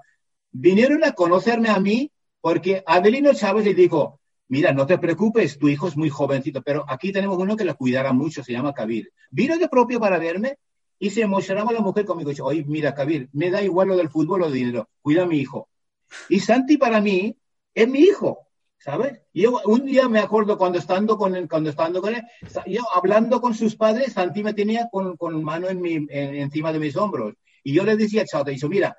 vinieron a conocerme a mí porque Adelino Chávez le dijo, mira, no te preocupes, tu hijo es muy jovencito, pero aquí tenemos uno que lo cuidará mucho, se llama Kabir. Vino de propio para verme y se emocionaba la mujer conmigo. Dice, oye, mira, Kabir, me da igual lo del fútbol o del dinero, cuida a mi hijo. Y Santi para mí es mi hijo, ¿sabes? Yo un día me acuerdo cuando estando con él, cuando estando con él, yo hablando con sus padres, Santi me tenía con, con mano en mi, encima de mis hombros. Y yo le decía, chao, te dice, mira,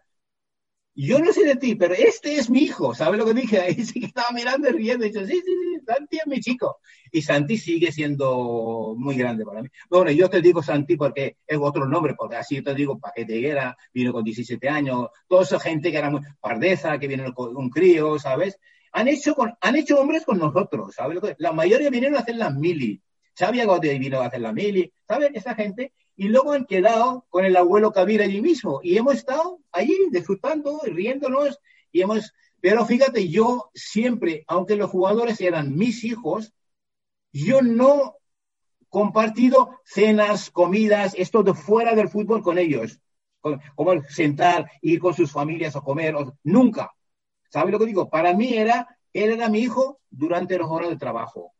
yo no sé de ti, pero este es mi hijo, ¿sabes lo que dije? Ahí sí que estaba mirando y riendo y dice, sí, sí, sí, Santi es mi chico. Y Santi sigue siendo muy grande para mí. Bueno, yo te digo Santi porque es otro nombre, porque así te digo, Paquete Higuera, vino con 17 años, toda esa gente que era muy pardeza, que viene con un crío, ¿sabes? Han hecho, con, han hecho hombres con nosotros, ¿sabes? La mayoría vinieron a hacer la mili. Xavi Agote vino a hacer la mili, ¿sabes? Esa gente y luego han quedado con el abuelo Kabir allí mismo y hemos estado allí disfrutando, riéndonos y hemos, pero fíjate, yo siempre, aunque los jugadores eran mis hijos, yo no compartido cenas, comidas, esto de fuera del fútbol con ellos, como sentar, ir con sus familias a comer, nunca. ¿Sabes lo que digo? Para mí era, él era mi hijo durante las horas de trabajo.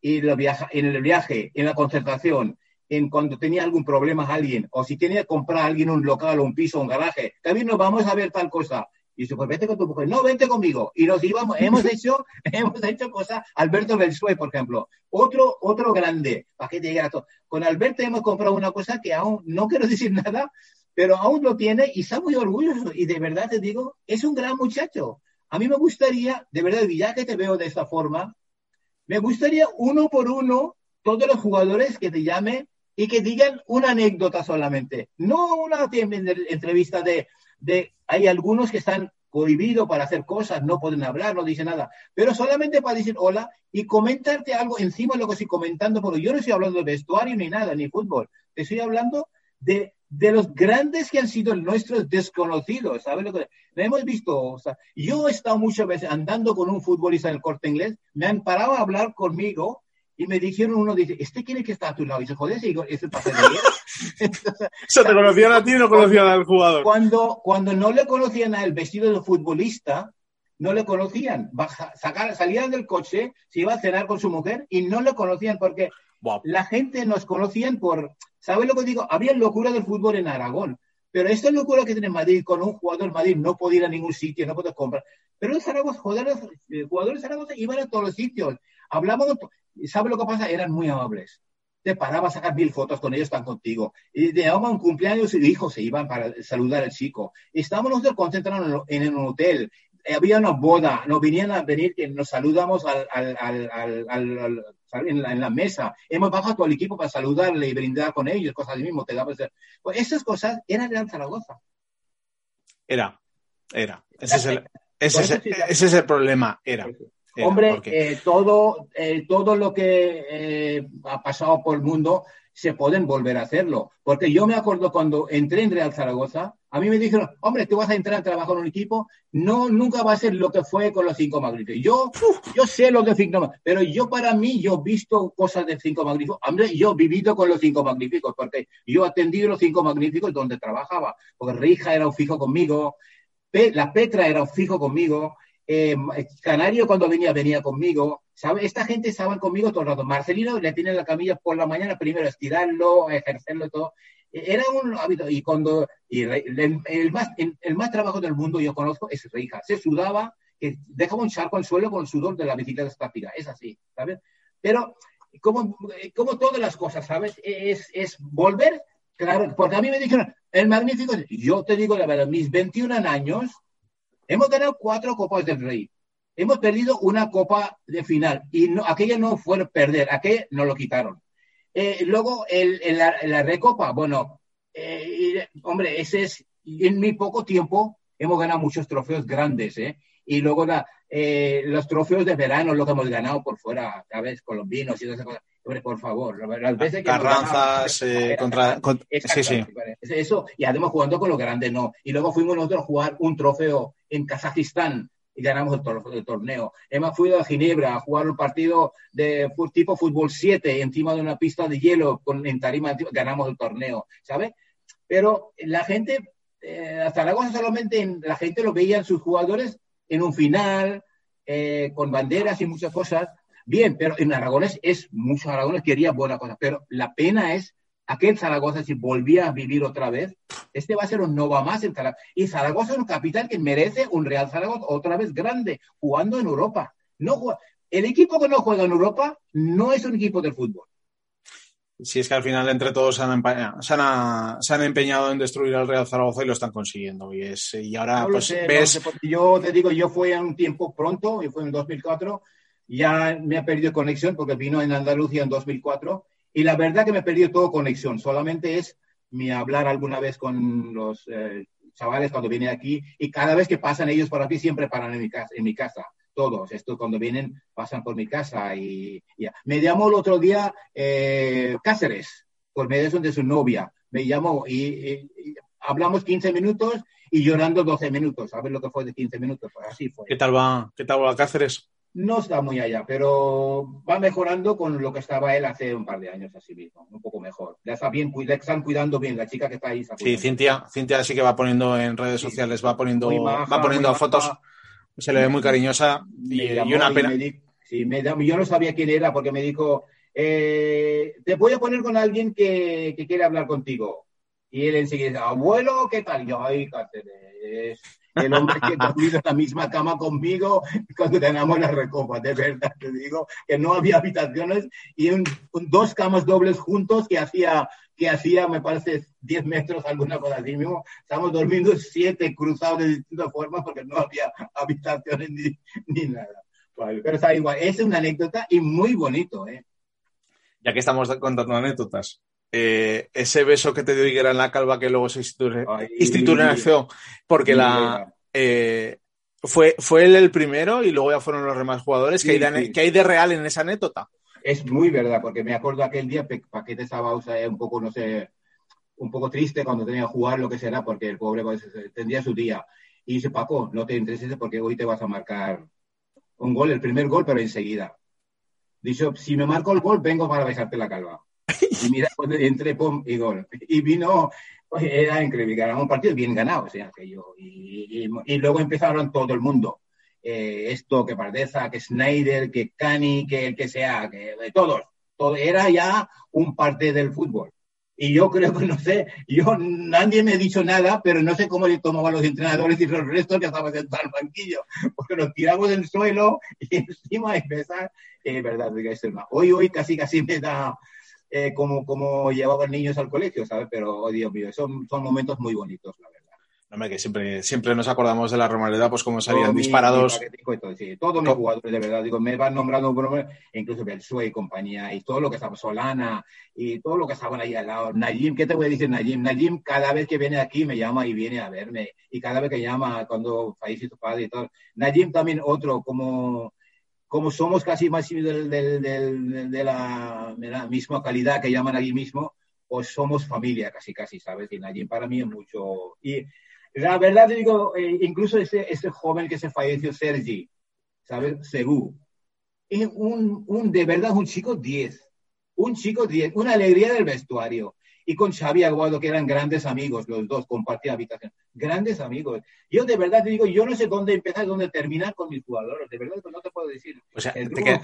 Y en el viaje, en la concentración, en cuando tenía algún problema a alguien, o si tenía que comprar a alguien un local un piso, un garaje, también nos vamos a ver tal cosa. Y dice, pues vete con tu mujer. No, vente conmigo. Y nos íbamos, hemos hecho, hemos hecho cosas. Alberto Belsué, por ejemplo. Otro, otro grande. ¿Para que te diga todo? Con Alberto hemos comprado una cosa que aún, no quiero decir nada, pero aún lo tiene y está muy orgulloso. Y de verdad te digo, es un gran muchacho. A mí me gustaría, de verdad, ya que te veo de esta forma, me gustaría uno por uno, todos los jugadores que te llamen y que digan una anécdota solamente, no una entrevista de, de, hay algunos que están prohibidos para hacer cosas, no pueden hablar, no dicen nada, pero solamente para decir hola y comentarte algo encima de lo que estoy comentando, porque yo no estoy hablando de vestuario ni nada, ni fútbol, estoy hablando de, de los grandes que han sido nuestros desconocidos, ¿sabes lo que hemos visto? O sea, yo he estado muchas veces andando con un futbolista en el corte inglés, me han parado a hablar conmigo y me dijeron uno, dice, ¿este quiere que está a tu lado? Y se joder, y ese pasa de Entonces, o sea, te conocían a ti y no conocían al jugador. Cuando, cuando no le conocían al vestido de futbolista, no le conocían. Baja, sacar, salían del coche, se iba a cenar con su mujer y no le conocían porque wow. la gente nos conocían por, ¿sabes lo que digo? Había locura del fútbol en Aragón. Pero esta locura que tiene Madrid, con un jugador en Madrid no podía ir a ningún sitio, no podía comprar. Pero en Zaragoza, jugadores, eh, jugadores de Zaragoza iban a todos los sitios. Hablábamos, ¿sabe lo que pasa? Eran muy amables. Te paraba a sacar mil fotos con ellos, están contigo. Y de un cumpleaños y hijos se iban para saludar al chico. Estábamos nosotros concentrados en un hotel. Había una boda, nos venían a venir, que nos saludamos al, al, al, en, la, en, la, mesa. Hemos bajado todo el equipo para saludarle y brindar con ellos, cosas así mismo. Te dabas pues esas cosas eran de Zaragoza. Era, era. Ese es el, ese, es, ese es el problema, era. Hombre, eh, todo, eh, todo lo que eh, ha pasado por el mundo se pueden volver a hacerlo. Porque yo me acuerdo cuando entré en Real Zaragoza, a mí me dijeron, hombre, tú vas a entrar a trabajar en un equipo, no, nunca va a ser lo que fue con los cinco magníficos. Yo, yo sé lo de cinco pero yo para mí, yo he visto cosas de cinco magníficos. Hombre, yo he vivido con los cinco magníficos, porque yo he atendido los cinco magníficos donde trabajaba, porque Rija era un fijo conmigo, la Petra era un fijo conmigo, eh, Canario cuando venía, venía conmigo. ¿sabe? Esta gente estaba conmigo todo el rato. Marcelino le tiene la camilla por la mañana, primero estirarlo, ejercerlo todo. E, era un hábito. Y cuando y el, más, el, más trabajo del mundo yo conozco es Reija. Se sudaba, que dejaba un charco al suelo con el sudor de la bicicleta estática. Es así, ¿sabes? Pero como, como todas las cosas, ¿sabes? Es, es volver, claro, porque a mí me dijeron, el magnífico, yo te digo la verdad, mis 21 años, Hemos ganado cuatro Copas del Rey. Hemos perdido una Copa de final y no, aquella no fue perder, aquella nos lo quitaron. Eh, luego, el, la, Recopa, bueno, eh, hombre, ese es, en muy poco tiempo hemos ganado muchos trofeos grandes, ¿eh? Y luego eh, los trofeos de verano, lo que hemos ganado por fuera, ¿sabes? Colombinos y todas esas cosas. Hombre, por favor, las veces que Carranzas contra, sí, sí. Eso, y además jugando con los grandes, no. Y luego fuimos nosotros a jugar un trofeo en Kazajistán y ganamos el, torneo. Hemos ido a Ginebra a jugar un partido de tipo fútbol 7 encima de una pista de hielo con, en tarima, ganamos el torneo, ¿sabes? Pero la gente, eh, hasta la cosa solamente la gente lo veía en sus jugadores en un final, eh, con banderas y muchas cosas. Bien, pero en Aragones es, muchos Aragones querían buenas cosas, pero la pena es aquel Zaragoza, si volvía a vivir otra vez, este va a ser un no va más en Zaragoza. Y Zaragoza es un capital que merece un Real Zaragoza otra vez grande, jugando en Europa. No el equipo que no juega en Europa no es un equipo de fútbol. Si es que al final entre todos se han, se han, se han empeñado en destruir al Real Zaragoza y lo están consiguiendo. Y, es, y ahora pues, ves... yo te digo, yo fui a un tiempo pronto, y fue en 2004, ya me ha perdido conexión porque vino en Andalucía en 2004 y la verdad que me he perdido todo conexión. Solamente es mi hablar alguna vez con los eh, chavales cuando vienen aquí y cada vez que pasan ellos por aquí siempre paran en mi casa. En mi casa. Todos, esto cuando vienen pasan por mi casa y, ya. Me llamó el otro día eh, Cáceres, por medio de su novia. Me llamó y, hablamos 15 minutos y llorando 12 minutos. ¿Sabes lo que fue de 15 minutos? Pues así fue. ¿Qué tal va, qué tal va Cáceres? no está muy allá, pero va mejorando con lo que estaba él hace un par de años, así mismo, un poco mejor. Ya está bien, están cuidando bien, la chica que está ahí. sí, Cintia, Cintia sí que va poniendo en redes sociales, va poniendo, va poniendo fotos, se le ve muy cariñosa y, una pena. sí, me, yo no sabía quién era porque me dijo, eh, te voy a poner con alguien que, que quiere hablar contigo. Y él enseguida, abuelo, ¿qué tal? yo, ay, Cáceres el hombre que dormido en la misma cama conmigo cuando ganamos la recopa, de verdad te digo, que no había habitaciones y un, dos camas dobles juntos que hacía, que hacía, me parece, 10 metros, alguna cosa así mismo. Estamos durmiendo siete cruzados de distintas formas porque no había habitaciones ni, ni nada. pero está igual, es una anécdota y muy bonito, ¿eh? Ya que estamos contando anécdotas, eh, ese beso que te dio Higuera en la calva que luego se institucionalizó, porque la eh, fue, fue él el primero y luego ya fueron los demás jugadores. que, hay de, hay de real en esa anécdota? Es muy verdad, porque me acuerdo aquel día Paquete estaba o sea, un poco, no sé, un poco triste cuando tenía que jugar, lo que será, porque el pobre pues, tendría su día. Y dice, Paco, no te intereses porque hoy te vas a marcar un gol, el primer gol, pero enseguida. Dicho, si me marco el gol, vengo para besarte la calva. Y mira, cuando entré, pum, y gol. Y vino, era increíble, era un partido bien ganado, o sea. Y, y, luego empezaron todo el mundo. Eh, esto, que Pardeza, que Snyder, que Cani, que el que sea, que de todos. Todo, era ya un parte del fútbol. Y yo creo que, no sé, yo, nadie me ha dicho nada, pero no sé cómo le tomaban los entrenadores y los restos que estaban sentados el banquillo, porque nos tiramos del suelo y encima empezar, es eh, verdad, hoy, hoy casi, casi me da eh, como, como llevaban niños al colegio, ¿sabes? Pero, oh, Dios mío, son, son momentos muy bonitos, la verdad. Hombre, que siempre, siempre nos acordamos de la Romareda, pues como salían disparados. todos mis jugadores, de verdad, digo, me van nombrando, incluso Belsué y compañía, y todo lo que estaba, Solana, y todo lo que estaban ahí al lado. Najim, ¿qué te voy a decir, Najim? Najim, cada vez que viene aquí me llama y viene a verme, y cada vez que llama cuando fallece su padre y todo. Najim también otro, como, como somos casi más de, la, misma calidad que llaman allí mismo, pues somos familia casi, casi, ¿sabes? Y Najim para mí es mucho. Y, la verdad, digo, eh, incluso ese, ese joven que se falleció, Sergi, ¿sabes? Segú. Es un, un, de verdad, un chico 10. Un chico 10. Una alegría del vestuario. Y con Xavi Aguado, que eran grandes amigos, los dos, compartían habitación. Grandes amigos. Yo de verdad te digo, yo no sé dónde empezar y dónde terminar con mis jugadores. De verdad, no te puedo decir. O sea, te, queda,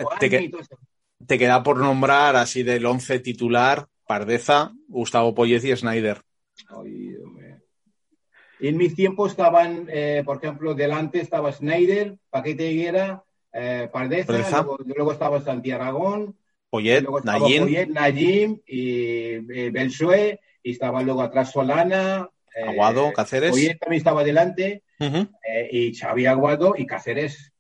te, queda por nombrar así del once titular, Pardeza, Gustavo Poyez y Snyder. Ay, en mis tiempos estaban, eh, por ejemplo, delante estaba Schneider, Paquete Higuera, eh, Pardeza, luego, estaba Santiago Aragón, Poyet, Nayim. y eh, Belsué, y estaba luego atrás Solana, Aguado, Cáceres. Poyet también estaba delante, y Xavi Aguado y Cáceres.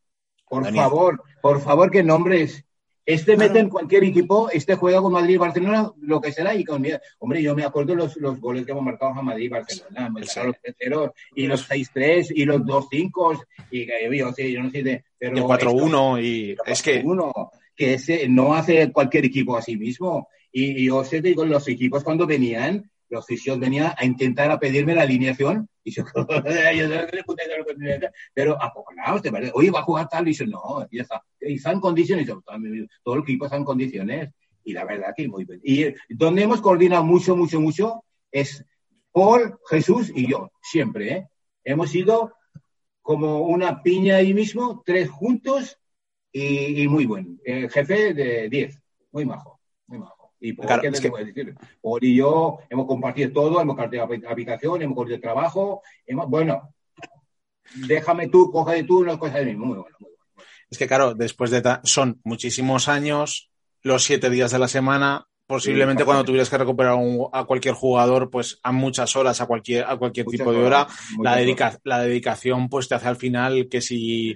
Por favor, por favor, que nombres este mete en cualquier equipo, este juega con Madrid y Barcelona, lo que será, y con Hombre, yo me acuerdo los, los goles que hemos marcado a Madrid y Barcelona, los y los 6-3, y los 2-5, y yo, sí, yo no sé de. Pero el 4-1, y es que. Que ese no hace cualquier equipo a sí mismo. Y, y yo sé, digo, los equipos cuando venían, los fisios venían a intentar a pedirme la alineación y yo, pero de verdad. Oye, va a jugar tal y dice, no, ya está. Y está en condiciones, todo el equipo está en condiciones. Y la verdad que muy bien. Y donde hemos coordinado mucho, mucho, mucho es Paul, Jesús y yo, siempre. ¿eh? Hemos sido como una piña ahí mismo, tres juntos y, muy buen. El jefe de 10, muy majo, Y por ¿qué decir? y yo hemos compartido todo, hemos compartido aplicación, hemos compartido trabajo, hemos, bueno, déjame tú, coge tú unas cosas de mí, muy bueno, muy bueno. Es que claro, después de son muchísimos años, los siete días de la semana, posiblemente cuando tuvieras que recuperar a cualquier jugador, pues a muchas horas, a cualquier, a cualquier tipo de hora, la, dedica, la dedicación pues te hace al final que si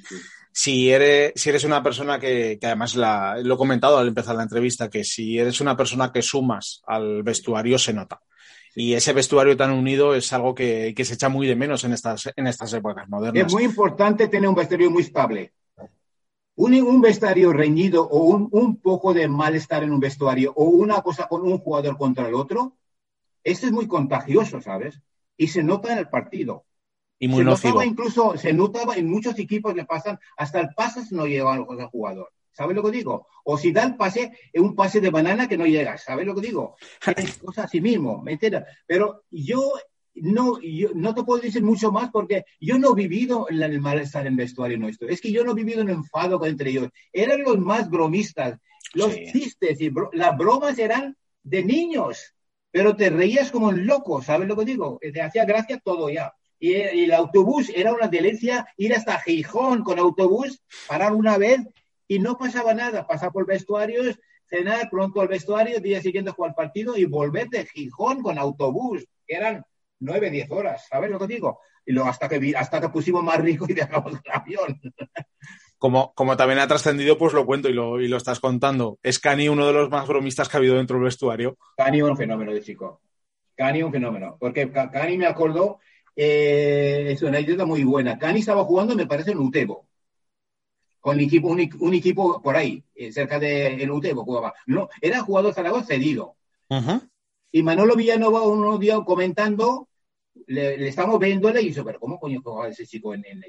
si eres, si eres una persona que, que además la, lo he comentado al empezar la entrevista, que si eres una persona que sumas al vestuario se nota. Y ese vestuario tan unido es algo que, que, se echa muy de menos en estas, en estas épocas modernas. Es muy importante tener un vestuario muy estable. Un, un vestuario reñido o un, un, poco de malestar en un vestuario o una cosa con un jugador contra el otro, esto es muy contagioso, ¿sabes? Y se nota en el partido y muy se nocivo. incluso, se notaba en muchos equipos le pasan, hasta el pase no llega al jugador. ¿Sabes lo que digo? O si da el pase, es un pase de banana que no llega. ¿Sabes lo que digo? Es cosa así mismo, ¿me entiendes? Pero yo no, yo no te puedo decir mucho más porque yo no he vivido el malestar en vestuario nuestro. Es que yo no he vivido un enfado entre ellos. Eran los más bromistas. Los chistes y las bromas eran de niños. Pero te reías como un loco, ¿sabes lo que digo? Te hacía gracia todo ya y, el autobús era una delicia ir hasta Gijón con autobús, parar una vez y no pasaba nada, pasar por vestuarios, cenar pronto al vestuario, día siguiente jugar partido y volver de Gijón con autobús, que eran nueve, diez horas, ¿sabes lo que digo? Y luego hasta que, hasta que pusimos más rico y dejamos el avión. Como, como también ha trascendido, pues lo cuento y lo, y lo estás contando. ¿Es Cani uno de los más bromistas que ha habido dentro del vestuario? Cani un fenómeno de chico. Cani un fenómeno. Porque Cani me acordó eh, es una idea muy buena. Cani estaba jugando, me parece, en Utebo. Con equipo, un, equipo por ahí, eh, cerca de el Utebo jugaba. No, era jugador Zaragoza cedido. Y Manolo Villanova uno día comentando, le, estamos viéndole y dice, pero ¿cómo coño jugaba ese chico en, en,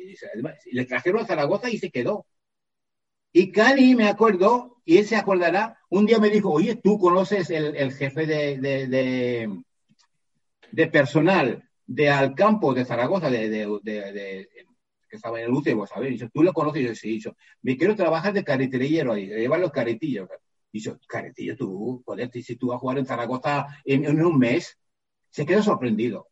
Le trajeron a Zaragoza y se quedó. Y Cani, me acuerdo, y él se acordará, un día me dijo, oye, tú conoces el, el jefe de, de, de, de, personal de Alcampo de Zaragoza, de, de que estaba en el UCE, vos sabés, tú lo conoces, yo sí, yo, me quiero trabajar de careterillero ahí, llevar los caretillos. Y yo, caretillo, tú, joder, si tú vas a jugar en Zaragoza en, en un mes, se quedó sorprendido.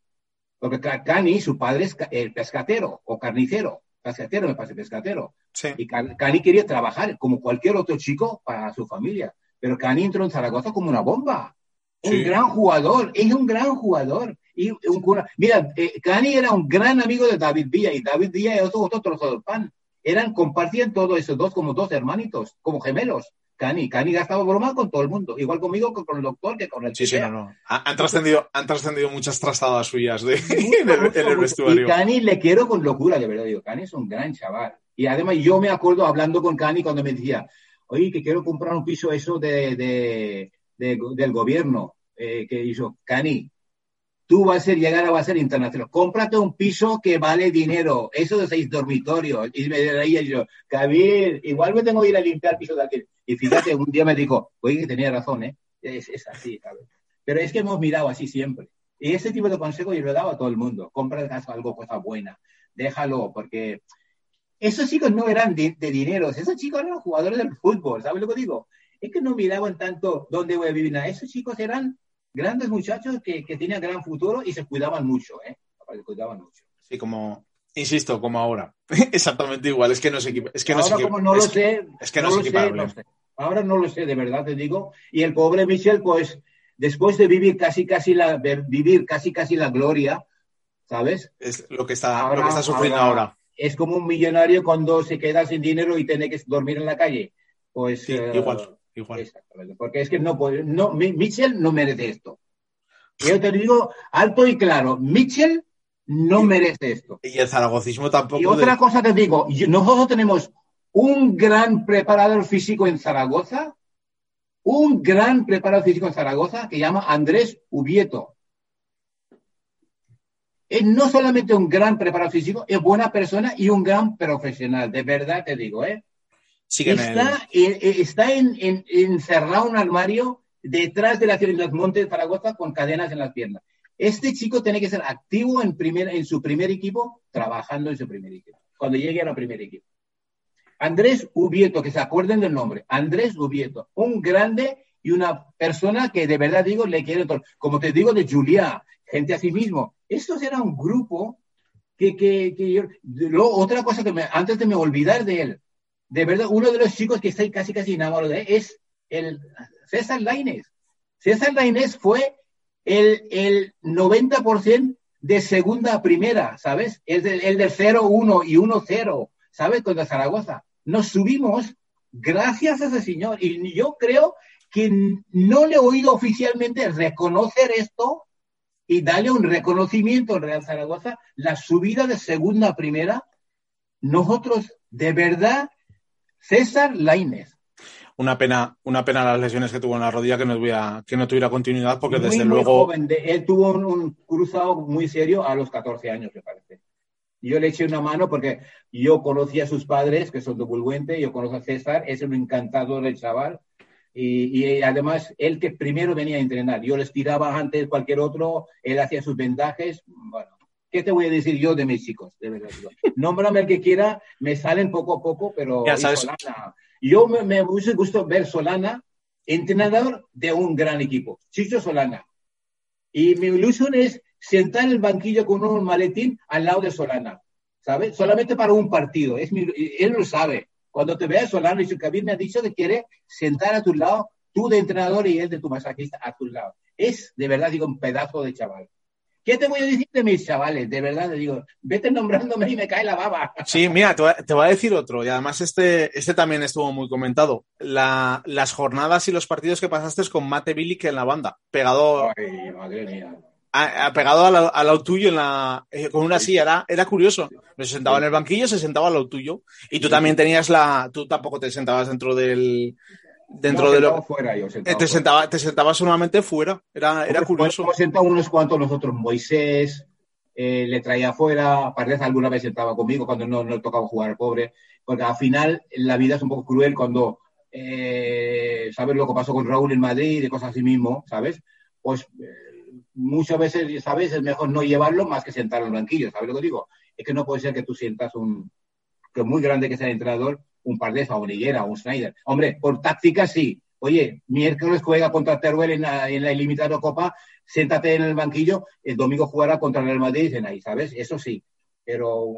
Porque Cani, su padre es el pescatero o carnicero, pescatero, me parece pescatero. Sí. Y Cani quería trabajar como cualquier otro chico para su familia. Pero Cani entró en Zaragoza como una bomba. Un Sí. gran jugador, es un gran jugador. Y un cura- Mira, eh, Cani era un gran amigo de David Villa y David Villa y otro, otro trozo del pan. Eran, compartían todo esos dos como dos hermanitos, como gemelos. Cani, Cani gastaba broma con todo el mundo, igual conmigo que con el doctor, que con el Sí, sí, no, no. Ha- Han trascendido, han trascendido muchas trastadas suyas de, en, el, en el Y vestuario. Cani le quiero con locura, de verdad. Digo, Cani es un gran chaval. Y además yo me acuerdo hablando con Cani cuando me decía, oye, que quiero comprar un piso eso de, de- de- del gobierno. eh, que hizo, Cani, tú vas a ser, llegar a, ser internacional. Cómprate un piso que vale dinero. Eso de seis dormitorios. Y me reía yo, Javier, igual me tengo que ir a limpiar piso de aquel. Y fíjate, un día me dijo, oye, que tenía razón, ¿eh? Es, es así, ¿sabes? Pero es que hemos mirado así siempre. Y ese tipo de consejo yo lo he dado a todo el mundo. Compra algo, cosa buena. Déjalo, porque esos chicos no eran de, de. Esos chicos eran jugadores del fútbol. ¿Sabes lo que digo? Es que no miraban tanto dónde voy a vivir. nada. Esos chicos eran grandes muchachos que, que tenían gran futuro y se cuidaban mucho, ¿eh? Se cuidaban mucho. Sí, como, insisto, como ahora. Exactamente igual. Es que no se equipa. Es que no Ahora, como no lo es sé, es que no no sé, no sé. Ahora no lo sé, de verdad te digo. Y el pobre Michel, pues, después de vivir casi, casi la, vivir casi, casi la gloria, ¿sabes? es lo que está, Ahora- lo que está sufriendo ahora- ahora. Es como un millonario cuando se queda sin dinero y tiene que dormir en la calle. Pues Sí, eh, igual, igual. Exactamente, porque es que no puede, no, Mi- Mitchell no merece esto. Yo te digo alto y claro, Mitchell no merece esto. Y el zaragocismo tampoco. Y otra de- cosa te digo, nosotros tenemos un gran preparador físico en Zaragoza, un gran preparador físico en Zaragoza que llama Andrés Ubieto. Es no solamente un gran preparador físico, es buena persona y un gran profesional, de verdad te digo, ¿eh? Sigue en Está, eh, está en, en- encerrado en un armario detrás de la ciudad de los Montes de Zaragoza con cadenas en las piernas. Este chico tiene que ser activo en, primer, en su primer equipo, trabajando en su primer equipo, cuando llegue a la primer equipo. Andrés Ubieto, que se acuerden del nombre, Andrés Ubieto, un grande y una persona que de verdad digo le quiero todo. Como te digo de Julia, gente así mismo. Estos era un grupo que, que, que yo, otra cosa que me, antes de me olvidar de él, de verdad, uno de los chicos que estoy casi casi enamorado de es el César Lainez. César Lainez fue el, el 90% de segunda a primera, ¿sabes? El, del- el de 0-1 y 1-0, ¿sabes? Contra Zaragoza. Nos subimos gracias a ese señor. Y yo creo que no le he oído oficialmente reconocer esto y darle un reconocimiento al Real Zaragoza, la subida de segunda a primera. Nosotros, de verdad, César Lainez. Una pena, una pena las lesiones que tuvo en la rodilla que no tuviera, que no tuviera continuidad, porque muy, desde muy luego. joven. De- él tuvo un, un cruzado muy serio a los 14 años, me parece. Yo le eché una mano porque yo conocí a sus padres, que son de Bulguente, yo conozco a César, es un encantador el chaval. Y, y además, él que primero venía a entrenar, yo les tiraba antes cualquier otro, él hacía sus vendajes. Bueno, ¿qué te voy a decir yo de mis chicos? De verdad. Nómbrame el que quiera, me salen poco a poco, pero Ya sabes. Solana, yo me, me hubiese gustado ver Solana, entrenador de un gran equipo, Chicho Solana. Y mi ilusión es sentar en el banquillo con un maletín al lado de Solana, ¿sabes? Solamente para un partido. Es mi- él lo sabe. Cuando te vea Solana, y su Kabir me ha dicho que quiere sentar a tu lado, tú de entrenador y él de tu masajista a tu lado. Es, de verdad, digo, un pedazo de chaval. ¿Qué te voy a decir de mis chavales? De verdad, te digo, vete nombrándome y me cae la baba. Sí, mira, te voy, a- te voy a decir otro, y además este, este también estuvo muy comentado. La- las jornadas y los partidos que pasaste con Mate Bilic en la banda, pegado, Ay, madre mía. a- a- pegado al, lado tuyo en la, eh, con una silla, era, era curioso. Se sentaba en el banquillo, se sentaba al lado tuyo, y tú también tenías la, tú tampoco te sentabas dentro del, dentro No, de lo, fuera yo, eh, sentado te fuera. sentaba, te sentabas solamente fuera, era, era curioso. Hemos sentado unos cuantos nosotros, Moisés, eh, le traía afuera, Pardez alguna vez estaba conmigo cuando no, no tocaba jugar pobre, porque al final la vida es un poco cruel cuando, eh, ¿sabes lo que pasó con Raúl en Madrid y cosas así mismo, ¿sabes? Pues eh, muchas veces, ¿sabes? Es mejor no llevarlo más que sentarlo en el banquillo, ¿sabes lo que digo? Es que no puede ser que tú sientas un, que muy grande que sea el entrenador, un Pardez o un Higuera o un Schneider. Hombre, por táctica sí, Oye, miércoles juega contra Teruel en la, en la ilimitada Copa, siéntate en el banquillo, el domingo jugará contra el Madrid en ahí, ¿sabes? Eso sí. Pero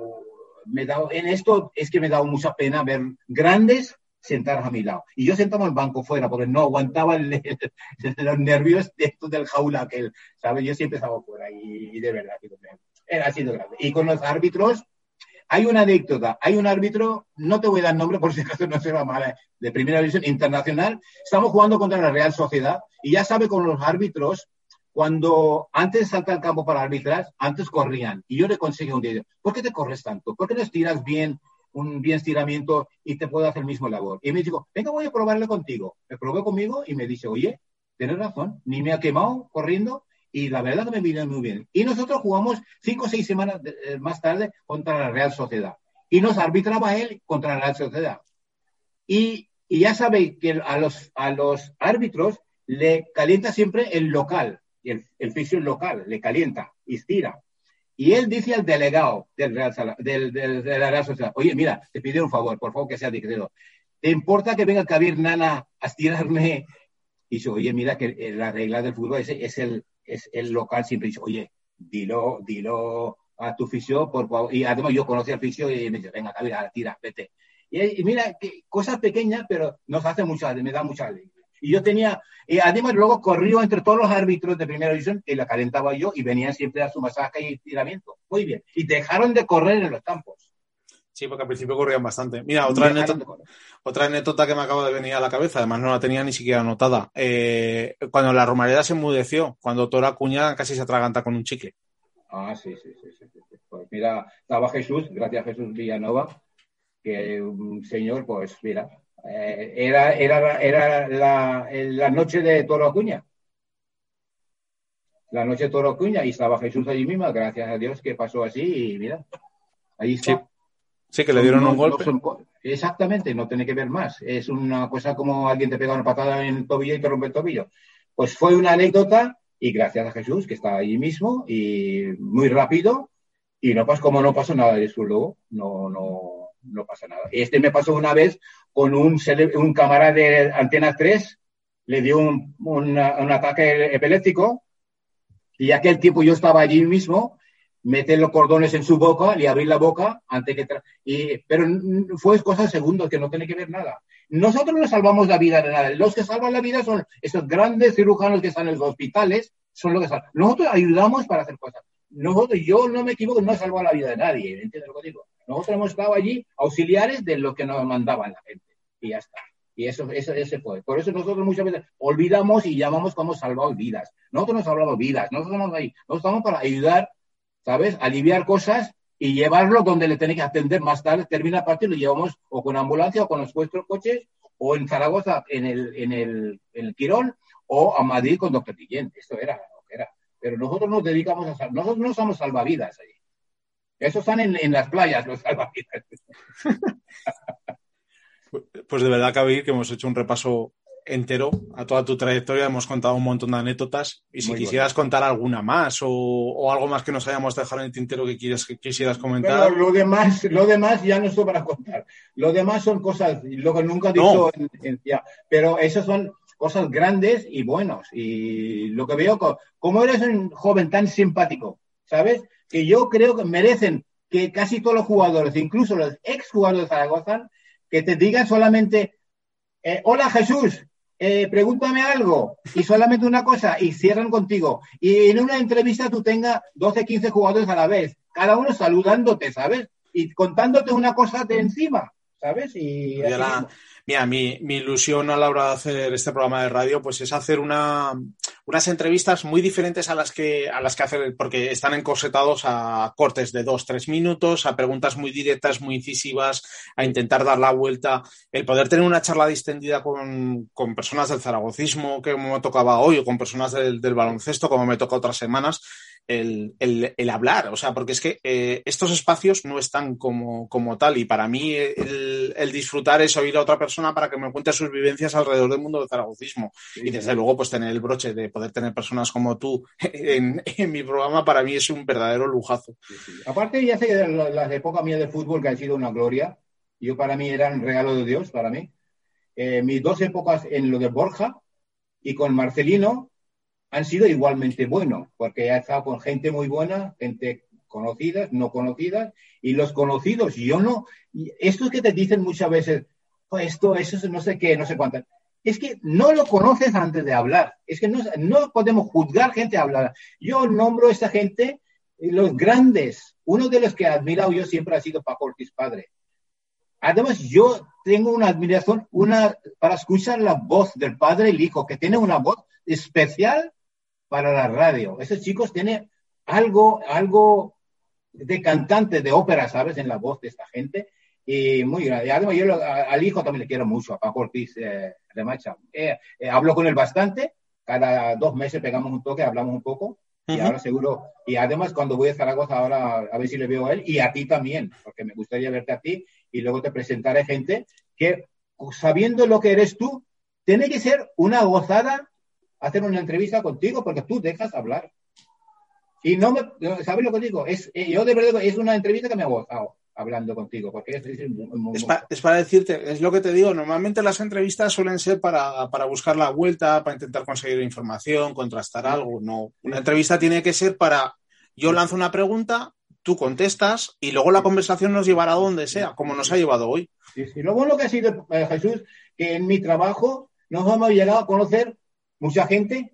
me da, en esto es que me da mucha pena ver grandes sentados a mi lado. Y yo sentaba en el banco fuera porque no aguantaba los nervios de del jaula que ¿sabes? Yo siempre estaba fuera y, de verdad, era sido grande. Y con los árbitros, hay una anécdota, hay un árbitro, no te voy a dar nombre por si acaso no se va mal, de primera división internacional. Estamos jugando contra la Real Sociedad y ya sabe con los árbitros, cuando antes de saltar al campo para arbitrar, antes corrían. Y yo le conseguí un día, ¿por qué te corres tanto? ¿Por qué no estiras bien, un bien estiramiento y te puedo hacer el mismo labor? Y me dijo, venga, voy a probarle contigo. Me probé conmigo y me dice, oye, tienes razón, ni me ha quemado corriendo y la verdad que me vino muy bien. Y nosotros jugamos cinco o seis semanas eh, más tarde contra la Real Sociedad. Y nos arbitraba él contra la Real Sociedad. Y, y ya sabéis que a los, a los árbitros le calienta siempre el local, el, el local, le calienta y estira. Y él dice al delegado del Real, del, de la Real Sociedad, oye, mira, te pido un favor, por favor que sea discreto. ¿Te importa que venga a cabir Nana a estirarme? Y dice, oye, mira que la regla del fútbol es, es el, es el local siempre dice, oye, dilo, dilo a tu fisio, por favor. Y además yo conocí al fisio y me dice, venga, a tira, vete. Y, mira, que, cosas pequeñas, pero nos hace mucha, me da mucha alegría. Y yo tenía, y además luego corrió entre todos los árbitros de primera división y la calentaba yo y venían siempre a su masaje y estiramiento. Muy bien. Y dejaron de correr en los campos. Sí, porque al principio corrían bastante. Mira, otra anécdota, otra anécdota que me acaba de venir a la cabeza, además no la tenía ni siquiera anotada. Eh, cuando la Romareda se enmudeció, cuando Tora Cuña casi se atraganta con un chicle. Ah, sí, sí, sí. sí, Pues mira, estaba Jesús, gracias a Jesús Villanova, que un señor, pues mira, eh, era, era, era la, la, noche de Toro Acuña. La noche de Toro Acuña y estaba Jesús allí mismo, gracias a Dios que pasó así y mira, ahí está. Sí, que le dieron un golpe. exactamente, no tiene que ver más. Es una cosa como alguien te pega una patada en el tobillo y te rompe el tobillo. Pues fue una anécdota y gracias a Jesús, que está ahí mismo y muy rápido. Y no pasa como no pasó nada de eso luego, no, no, no pasa nada. Este me pasó una vez con un, un camarada de Antena 3, le dio un, un ataque epiléptico y aquel tiempo yo estaba allí mismo meter los cordones en su boca y abrir la boca antes que y pero fue cosa de segundos que no tiene que ver nada nosotros no salvamos la vida de nada los que salvan la vida son esos grandes cirujanos que están en los hospitales son los que salvan nosotros ayudamos para hacer cosas nosotros yo no me equivoco no he salvado la vida de nadie ¿entiendes lo que digo? nosotros hemos estado allí auxiliares de lo que nos mandaban la gente y ya está y eso, eso, ese fue. Por eso nosotros muchas veces olvidamos y llamamos como salvado vidas. Nosotros nos salvado vidas. Nosotros estamos ahí. Nosotros estamos para ayudar ¿sabes? Aliviar cosas y llevarlo donde le tiene que atender más tarde, termina el partido, lo llevamos o con ambulancia o con nuestros coches, o en Zaragoza en el, en el, en el Quirón, o a Madrid con Doctor Guillén. Esto era lo que era. Pero nosotros nos dedicamos a salvar, nosotros no somos salvavidas ahí. Esos están en, en las playas, los salvavidas. Pues de verdad, Kabir, que hemos hecho un repaso entero a toda tu trayectoria. Hemos contado un montón de anécdotas y si quisieras contar alguna más o, algo más que nos hayamos dejado en el tintero que, quieras, que quisieras comentar. lo demás, lo demás ya no estoy para contar. Lo demás son cosas, lo que nunca he dicho, en, pero esas son cosas grandes y buenos. Y lo que veo, como eres un joven tan simpático, ¿sabes? Que yo creo que merecen que casi todos los jugadores, incluso los ex jugadores de Zaragoza, que te digan solamente, eh, hola Jesús, eh, pregúntame algo y solamente una cosa y cierran contigo. Y en una entrevista tú tengas 12, 15 jugadores a la vez, cada uno saludándote, ¿sabes? Y contándote una cosa de encima, ¿sabes? Y, Mira, mi, ilusión a la hora de hacer este programa de radio, pues es hacer una, unas entrevistas muy diferentes a las que, a las que hacer, porque están encorsetados a cortes de dos, tres minutos, a preguntas muy directas, muy incisivas, a intentar dar la vuelta. El poder tener una charla distendida con, con personas del zaragocismo, que me tocaba hoy, o con personas del baloncesto, como me toca otras semanas, el, el, hablar, o sea, porque es que eh, estos espacios no están como, como tal. Y para mí el, el, disfrutar es oír a otra persona para que me cuente sus vivencias alrededor del mundo del zaragocismo. Y desde luego pues tener el broche de poder tener personas como tú en, en mi programa para mí es un verdadero lujazo. Aparte ya sé las épocas mías de fútbol que han sido una gloria, yo para mí eran regalo de Dios, para mí. Eh, mis dos épocas en lo de Borja y con Marcelino han sido igualmente buenos, porque he estado con gente muy buena, gente conocida, no conocida, y los conocidos, yo no, estos que te dicen muchas veces, pues esto, eso, no sé qué, no sé cuántas, es que no lo conoces antes de hablar, es que no, no podemos juzgar gente a hablar. Yo nombro a esta gente, los grandes, uno de los que he admirado yo siempre ha sido Paco Ortiz Padre. Además, yo tengo una admiración una, para escuchar la voz del padre y el hijo, que tiene una voz especial para la radio. Esos chicos tienen algo, algo de cantante de ópera, ¿sabes? En la voz de esta gente. Y muy grande. Además, yo al hijo también le quiero mucho, a Paco Ortiz eh, de Macha. Eh, eh, hablo con él bastante. Cada dos meses pegamos un toque, hablamos un poco. Y ahora seguro. Y además, cuando voy a Zaragoza, ahora a ver si le veo a él y a ti también, porque me gustaría verte a ti. Y luego te presentaré gente que, sabiendo lo que eres tú, tiene que ser una gozada hacer una entrevista contigo porque tú dejas hablar. Y no me, ¿sabes lo que digo? Es, eh, yo de verdad, es una entrevista que me ha gozado hablando contigo, porque es, es, para, decirte, es lo que te digo, normalmente las entrevistas suelen ser para, para, buscar la vuelta, para intentar conseguir información, contrastar algo, no. Una entrevista tiene que ser para, yo lanzo una pregunta, tú contestas y luego la conversación nos llevará a donde sea, como nos ha llevado hoy. Sí, sí. Lo bueno que ha sido, eh, Jesús, que en mi trabajo nos hemos llegado a conocer mucha gente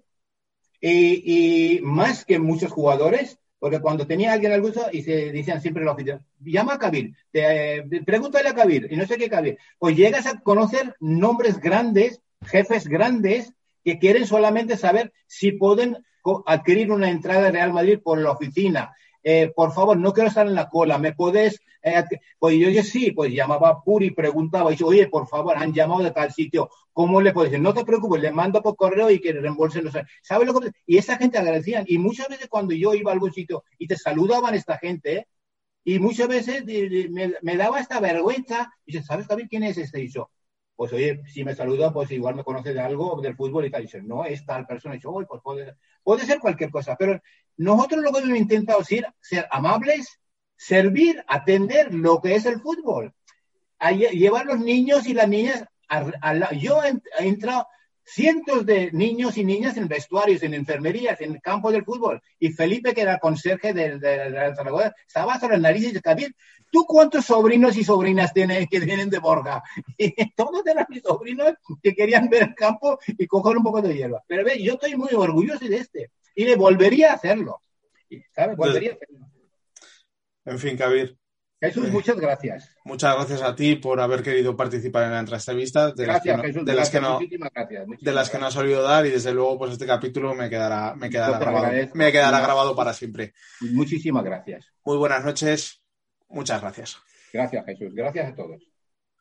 y, más que muchos jugadores, porque cuando tenía alguien al gusto y se decían siempre los llama a Kabir, te, pregúntale a Kabir y no sé qué Kabir, pues llegas a conocer nombres grandes, jefes grandes que quieren solamente saber si pueden adquirir una entrada de Real Madrid por la oficina, eh, por favor, no quiero estar en la cola, ¿me puedes? Eh, pues yo, yo sí, pues llamaba a Puri, preguntaba, y dice, oye, por favor, han llamado de tal sitio, ¿cómo le puedes decir? No te preocupes, le mando por correo y que reembolsen los... ¿Sabes lo que...? Y esa gente agradecían, y muchas veces cuando yo iba a algún sitio y te saludaban esta gente, y muchas veces me, daba esta vergüenza, y dice, ¿sabes, Javier, quién es este? Y yo, pues oye, si me saluda, pues igual me conoce de algo del fútbol y tal. Y dice, no, es tal persona. Y dice, pues puede, puede ser cualquier cosa. Pero nosotros lo que hemos intentado ser, ser amables, servir, atender lo que es el fútbol. A llevar los niños y las niñas a, yo he, entrado cientos de niños y niñas en vestuarios, en enfermerías, en el campo del fútbol. Y Felipe, que era conserje de, de, Zaragoza, estaba hasta las narices de David, ¿tú cuántos sobrinos y sobrinas tienes que vienen de Borja? Todos eran mis sobrinos que querían ver el campo y coger un poco de hierba. Pero ve, yo estoy muy orgulloso de este. Y le volvería a hacerlo. ¿Sabes? Volvería a hacerlo. En fin, Kabir, Jesús, muchas gracias. Muchas gracias a ti por haber querido participar en la entrevista. De gracias, las que no, de las que no, de las que no has oído dar y desde luego pues este capítulo me quedará, me quedará, grabado, me quedará grabado para siempre. Muchísimas gracias. Muy buenas noches. Muchas gracias. Gracias, Jesús. Gracias a todos.